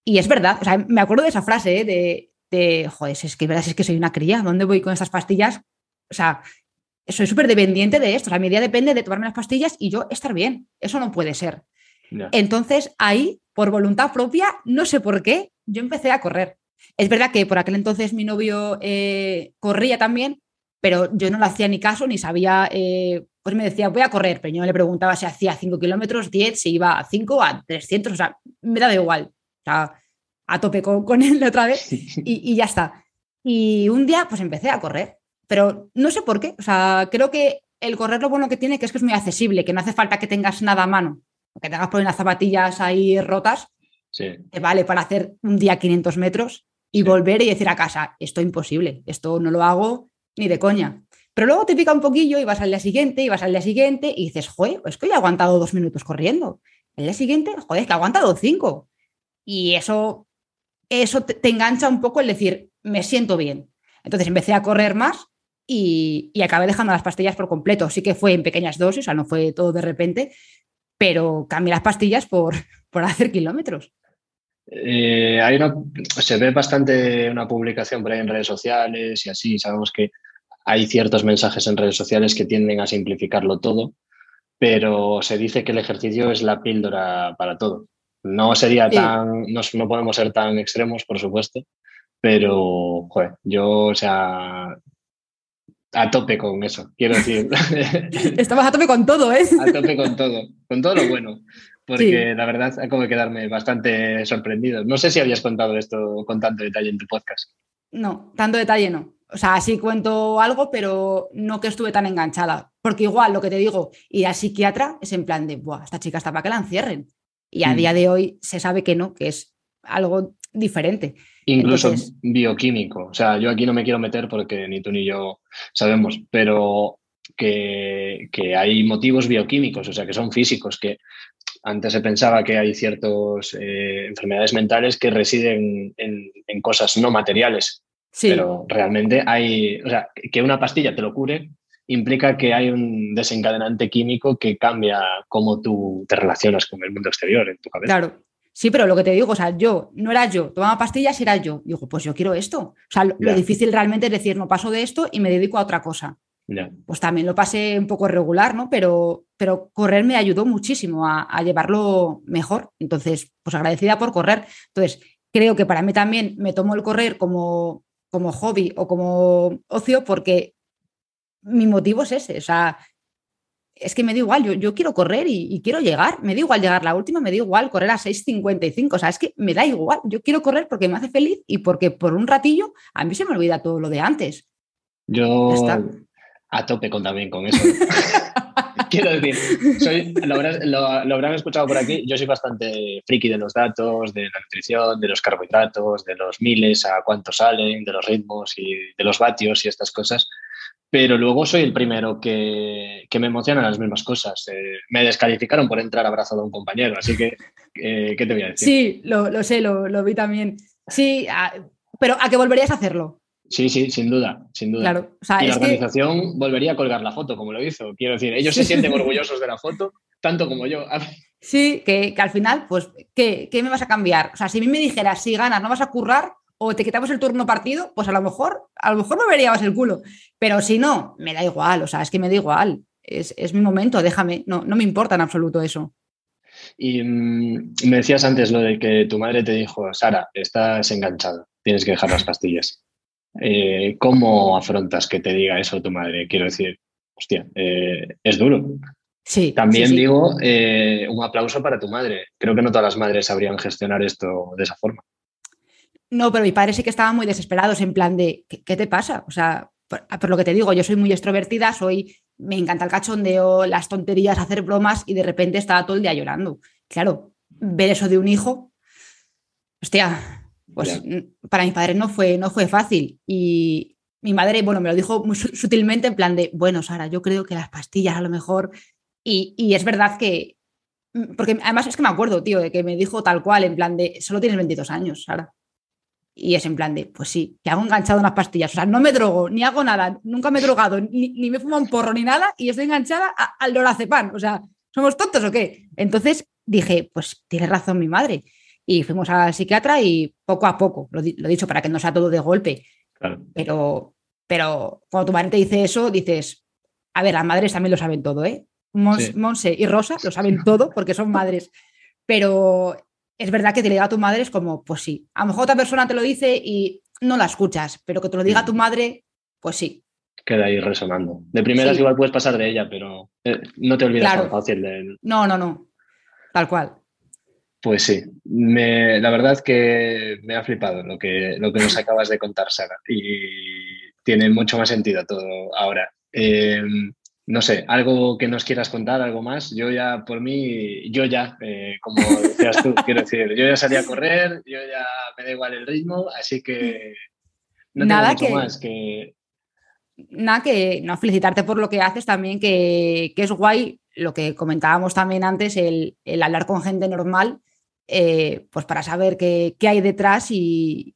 Y es verdad, o sea, me acuerdo de esa frase, ¿eh? de de, joder, es que verdad es que soy una cría, ¿dónde voy con estas pastillas? O sea, soy súper dependiente de esto, o sea, mi día depende de tomarme las pastillas y yo estar bien, eso no puede ser. Entonces, ahí, por voluntad propia, no sé por qué, yo empecé a correr. Es verdad que por aquel entonces mi novio eh, corría también, pero yo no le hacía ni caso, ni sabía, eh, pues me decía, voy a correr, pero yo le preguntaba si hacía 5 kilómetros, 10, si iba a 5, a 300, o sea, me daba igual. O sea, a tope con, él otra vez y, ya está. Y un día pues empecé a correr, pero no sé por qué. O sea, creo que el correr lo bueno que tiene que es que es muy accesible, que no hace falta que tengas nada a mano, que tengas por unas zapatillas ahí rotas, que vale para hacer un día 500 metros y volver y decir a casa, esto es imposible, esto no lo hago ni de coña. Pero luego te pica un poquillo y vas al día siguiente y vas al día siguiente y dices, joder, es que he aguantado dos minutos corriendo. El día siguiente, joder, es que he aguantado cinco. Y eso, eso te, engancha un poco el decir, me siento bien. Entonces empecé a correr más y, acabé dejando las pastillas por completo. Sí que fue en pequeñas dosis, o sea, no fue todo de repente, pero cambié las pastillas por, por hacer kilómetros. Eh, hay una, se ve bastante una publicación por ahí en redes sociales y así. Sabemos que hay ciertos mensajes en redes sociales que tienden a simplificarlo todo, pero se dice que el ejercicio es la píldora para todo. No sería tan, no, podemos ser tan extremos, por supuesto, pero joder, yo, o sea, a tope con eso, quiero decir. Estabas a tope con todo, ¿eh? A tope con todo, con todo lo bueno, porque la verdad acabo de quedarme bastante sorprendido. No sé si habías contado esto con tanto detalle en tu podcast. No, tanto detalle no. O sea, sí cuento algo, pero no que estuve tan enganchada. Porque igual lo que te digo, ir al psiquiatra es en plan de, Buah, esta chica está para que la encierren. Y a mm. día de hoy se sabe que no, que es algo diferente. Incluso bioquímico. O sea, yo aquí no me quiero meter porque ni tú ni yo sabemos, pero que, hay motivos bioquímicos, o sea, que son físicos, que antes se pensaba que hay ciertas eh, enfermedades mentales que residen en, cosas no materiales. Pero realmente hay, o sea, que una pastilla te lo cure implica que hay un desencadenante químico que cambia cómo tú te relacionas con el mundo exterior en tu cabeza. Claro. Sí, pero lo que te digo, o sea, yo no era yo, tomaba pastillas y era yo. Digo, pues yo quiero esto. O sea, lo, difícil realmente es decir, no paso de esto y me dedico a otra cosa. Pues también lo pasé un poco regular, ¿no? Pero, pero correr me ayudó muchísimo a, a, llevarlo mejor. Entonces, pues agradecida por correr. Entonces, creo que para mí también me tomo el correr como, como hobby o como ocio porque mi motivo es ese, o sea, es que me da igual, yo, yo quiero correr y, quiero llegar, me da igual llegar la última, me da igual correr a 6.55, o sea, es que me da igual, yo quiero correr porque me hace feliz y porque por un ratillo a mí se me olvida todo lo de antes. Yo a tope con, también con eso. quiero decir, lo, habrán, escuchado por aquí, yo soy bastante friki de los datos, de la nutrición, de los carbohidratos, de los miles, a cuántos salen, de los ritmos y de los vatios y estas cosas pero luego soy el primero que, me emociona las mismas cosas. Eh, me descalificaron por entrar abrazado a un compañero, así que, eh, ¿qué te voy a decir? Sí, lo, sé, lo, vi también. Sí, pero ¿a qué volverías a hacerlo? Sí, sí, sin duda, sin duda. Claro, y la organización volvería a colgar la foto, como lo hizo. Quiero decir, ellos se sienten orgullosos de la foto, tanto como yo. Sí, que, al final, pues, ¿qué, ¿qué, me vas a cambiar? O sea, si a mí me dijeras, si ganas, no vas a currar, o te quitamos el turno partido, pues a lo mejor, a lo mejor me verías el culo. Pero si no, me da igual, o sea, es que me da igual. Es, mi momento, déjame, no, no me importa en absoluto eso. Y mm, me decías antes lo de que tu madre te dijo, Sara, estás enganchada, tienes que dejar las pastillas. Eh, ¿Cómo afrontas que te diga eso tu madre? Quiero decir, hostia, eh, es duro. Sí. También digo eh, un aplauso para tu madre. Creo que no todas las madres sabrían gestionar esto de esa forma. No, pero mi padre sí que estaba muy desesperados en plan de, ¿qué, te pasa? O sea, por, lo que te digo, yo soy muy extrovertida, soy, me encanta el cachondeo, las tonterías, hacer bromas y de repente estaba todo el día llorando. Claro, ver eso de un hijo, hostia, pues para mi padre no fue, no fue fácil. Y mi madre, bueno, me lo dijo muy sutilmente en plan de, bueno, Sara, yo creo que las pastillas a lo mejor... Y, y es verdad que, porque además es que me acuerdo, tío, de que me dijo tal cual, en plan de, solo tienes 22 años, Sara. Y es en plan de, pues sí, que hago enganchado unas pastillas. O sea, no me drogo, ni hago nada, nunca me he drogado, ni, me fumo un porro, ni nada, y estoy enganchada al lorazepam. O sea, ¿somos tontos o qué? Entonces dije, pues tiene razón mi madre. Y fuimos al psiquiatra y poco a poco, lo, he dicho para que no sea todo de golpe. Pero, pero cuando tu madre te dice eso, dices, a ver, las madres también lo saben todo, ¿eh? Monse y Rosa lo saben todo porque son madres. Pero es verdad que te lo diga a tu madre es como, pues sí. A lo mejor otra persona te lo dice y no la escuchas, pero que te lo diga tu mm. madre, pues sí. Queda ahí resonando. De primeras igual puedes pasar de ella, pero eh, no te olvidas tan fácil de él. No, no, no. Tal cual. Pues sí, la verdad que me ha flipado lo que, lo que nos acabas de contar, Sara, y tiene mucho más sentido todo ahora. Eh, no sé, algo que nos quieras contar, algo más. Yo ya, por mí, yo ya, eh, como decías tú, quiero decir, yo ya salí a correr, yo ya me da igual el ritmo, así que no tengo Nada mucho más que... nada, que no felicitarte por lo que haces también, que, es guay lo que comentábamos también antes, el, hablar con gente normal, eh, pues para saber qué, hay detrás y,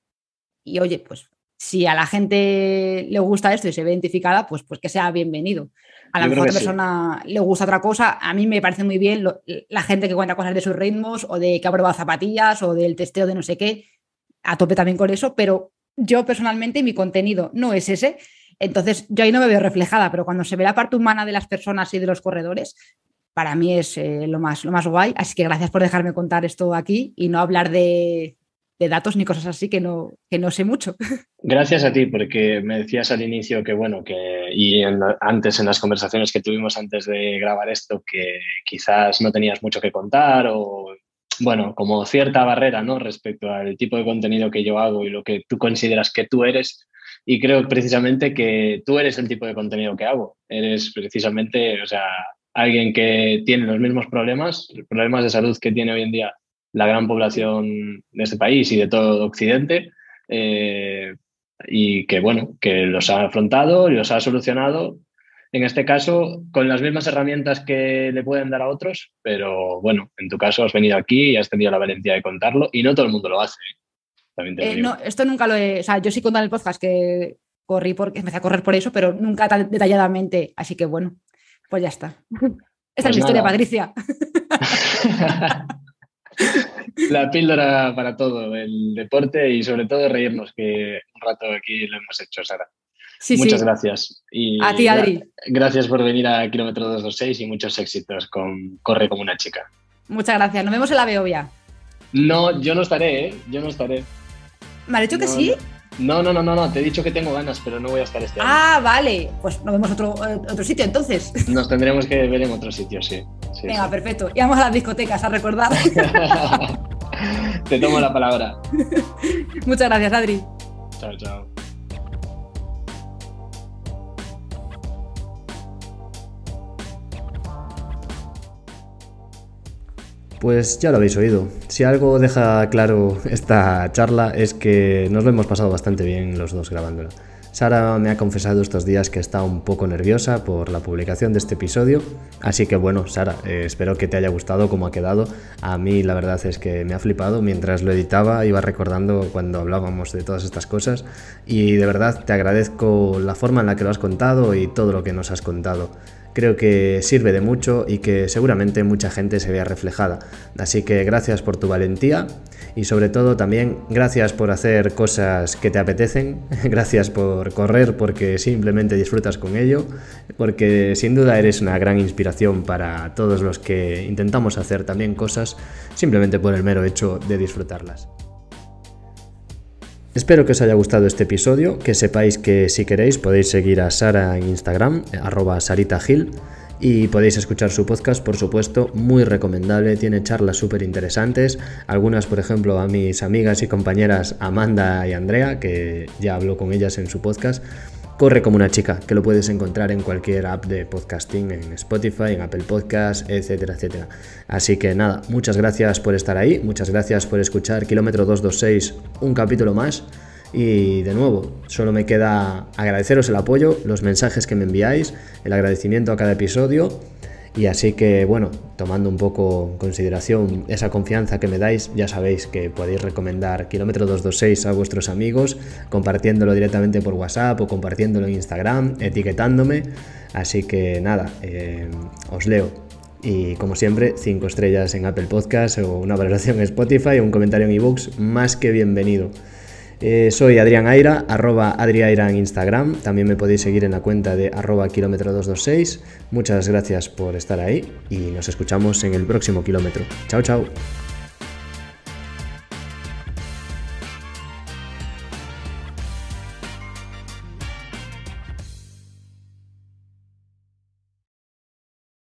oye, pues si a la gente le gusta esto y se ve identificada, pues, pues que sea bienvenido. A la mejor persona le gusta otra cosa. A mí me parece muy bien la gente que cuenta cosas de sus ritmos o de que ha probado zapatillas o del testeo de no sé qué. A tope también con eso, pero yo personalmente mi contenido no es ese. Entonces yo ahí no me veo reflejada, pero cuando se ve la parte humana de las personas y de los corredores, para mí es eh, lo, más, lo más guay. Así que gracias por dejarme contar esto aquí y no hablar de, de datos ni cosas así que no, que no sé mucho. Gracias a ti, porque me decías al inicio que, bueno, que y antes en las conversaciones que tuvimos antes de grabar esto, que quizás no tenías mucho que contar o, bueno, como cierta barrera, ¿no? Respecto al tipo de contenido que yo hago y lo que tú consideras que tú eres. Y creo precisamente que tú eres el tipo de contenido que hago. Eres precisamente, o sea, alguien que tiene los mismos problemas, problemas de salud que tiene hoy en día la gran población de este país y de todo Occidente, eh, y que, bueno, que los ha afrontado y los ha solucionado, en este caso, con las mismas herramientas que le pueden dar a otros, pero bueno, en tu caso has venido aquí y has tenido la valentía de contarlo y no todo el mundo lo hace. ¿eh? Eh, no, esto nunca lo he, o sea, yo sí conté en el podcast que corrí porque empecé a correr por eso, pero nunca tan detalladamente, así que bueno, pues ya está. Esta es mi pues historia, Patricia. la píldora para todo, el deporte y sobre todo reírnos, que un rato aquí lo hemos hecho, Sara. Muchas gracias. Y a ti, Adri. Gracias por venir a Kilómetro 226 y muchos éxitos con Corre como una chica. Muchas gracias. Nos vemos en la Beovia. No, yo no estaré, ¿eh? Yo no estaré. ¿Me ha dicho que sí? No, no, no, no, no, te he dicho que tengo ganas, pero no voy a estar este año. Ah, vale. Pues nos vemos otro, eh, otro sitio entonces. Nos tendremos que ver en otro sitio, sí. Venga, perfecto. Y vamos a las discotecas a recordar. te tomo la palabra. Muchas gracias, Adri. Chao, chao. Pues ya lo habéis oído. Si algo deja claro esta charla es que nos lo hemos pasado bastante bien los dos grabándola. Sara me ha confesado estos días que está un poco nerviosa por la publicación de este episodio, así que bueno, Sara, eh, espero que te haya gustado cómo ha quedado. A mí la verdad es que me ha flipado mientras lo editaba, iba recordando cuando hablábamos de todas estas cosas y de verdad te agradezco la forma en la que lo has contado y todo lo que nos has contado creo que sirve de mucho y que seguramente mucha gente se vea reflejada. Así que gracias por tu valentía y sobre todo también gracias por hacer cosas que te apetecen, gracias por correr porque simplemente disfrutas con ello, porque sin duda eres una gran inspiración para todos los que intentamos hacer también cosas simplemente por el mero hecho de disfrutarlas. Espero que os haya gustado este episodio, que sepáis que si queréis podéis seguir a Sara en Instagram, arroba saritagil, y podéis escuchar su podcast, por supuesto, muy recomendable, tiene charlas súper interesantes, algunas, por ejemplo, a mis amigas y compañeras Amanda y Andrea, que ya hablo con ellas en su podcast, Corre como una chica, que lo puedes encontrar en cualquier app de podcasting, en Spotify, en Apple Podcasts, etcétera, etcétera. Así que nada, muchas gracias por estar ahí, muchas gracias por escuchar Kilómetro 226, un capítulo más. Y de nuevo, solo me queda agradeceros el apoyo, los mensajes que me enviáis, el agradecimiento a cada episodio y así que, bueno, tomando un poco en consideración esa confianza que me dais, ya sabéis que podéis recomendar Kilómetro 226 a vuestros amigos, compartiéndolo directamente por WhatsApp o compartiéndolo en Instagram, etiquetándome. Así que nada, eh, os leo. Y como siempre, 5 estrellas en Apple Podcast o una valoración en Spotify o un comentario en ebooks, más que bienvenido. Eh, soy Adrián Aira, arroba Adriaira en Instagram. También me podéis seguir en la cuenta de arroba kilómetro 226. Muchas gracias por estar ahí y nos escuchamos en el próximo kilómetro. Chao, chao.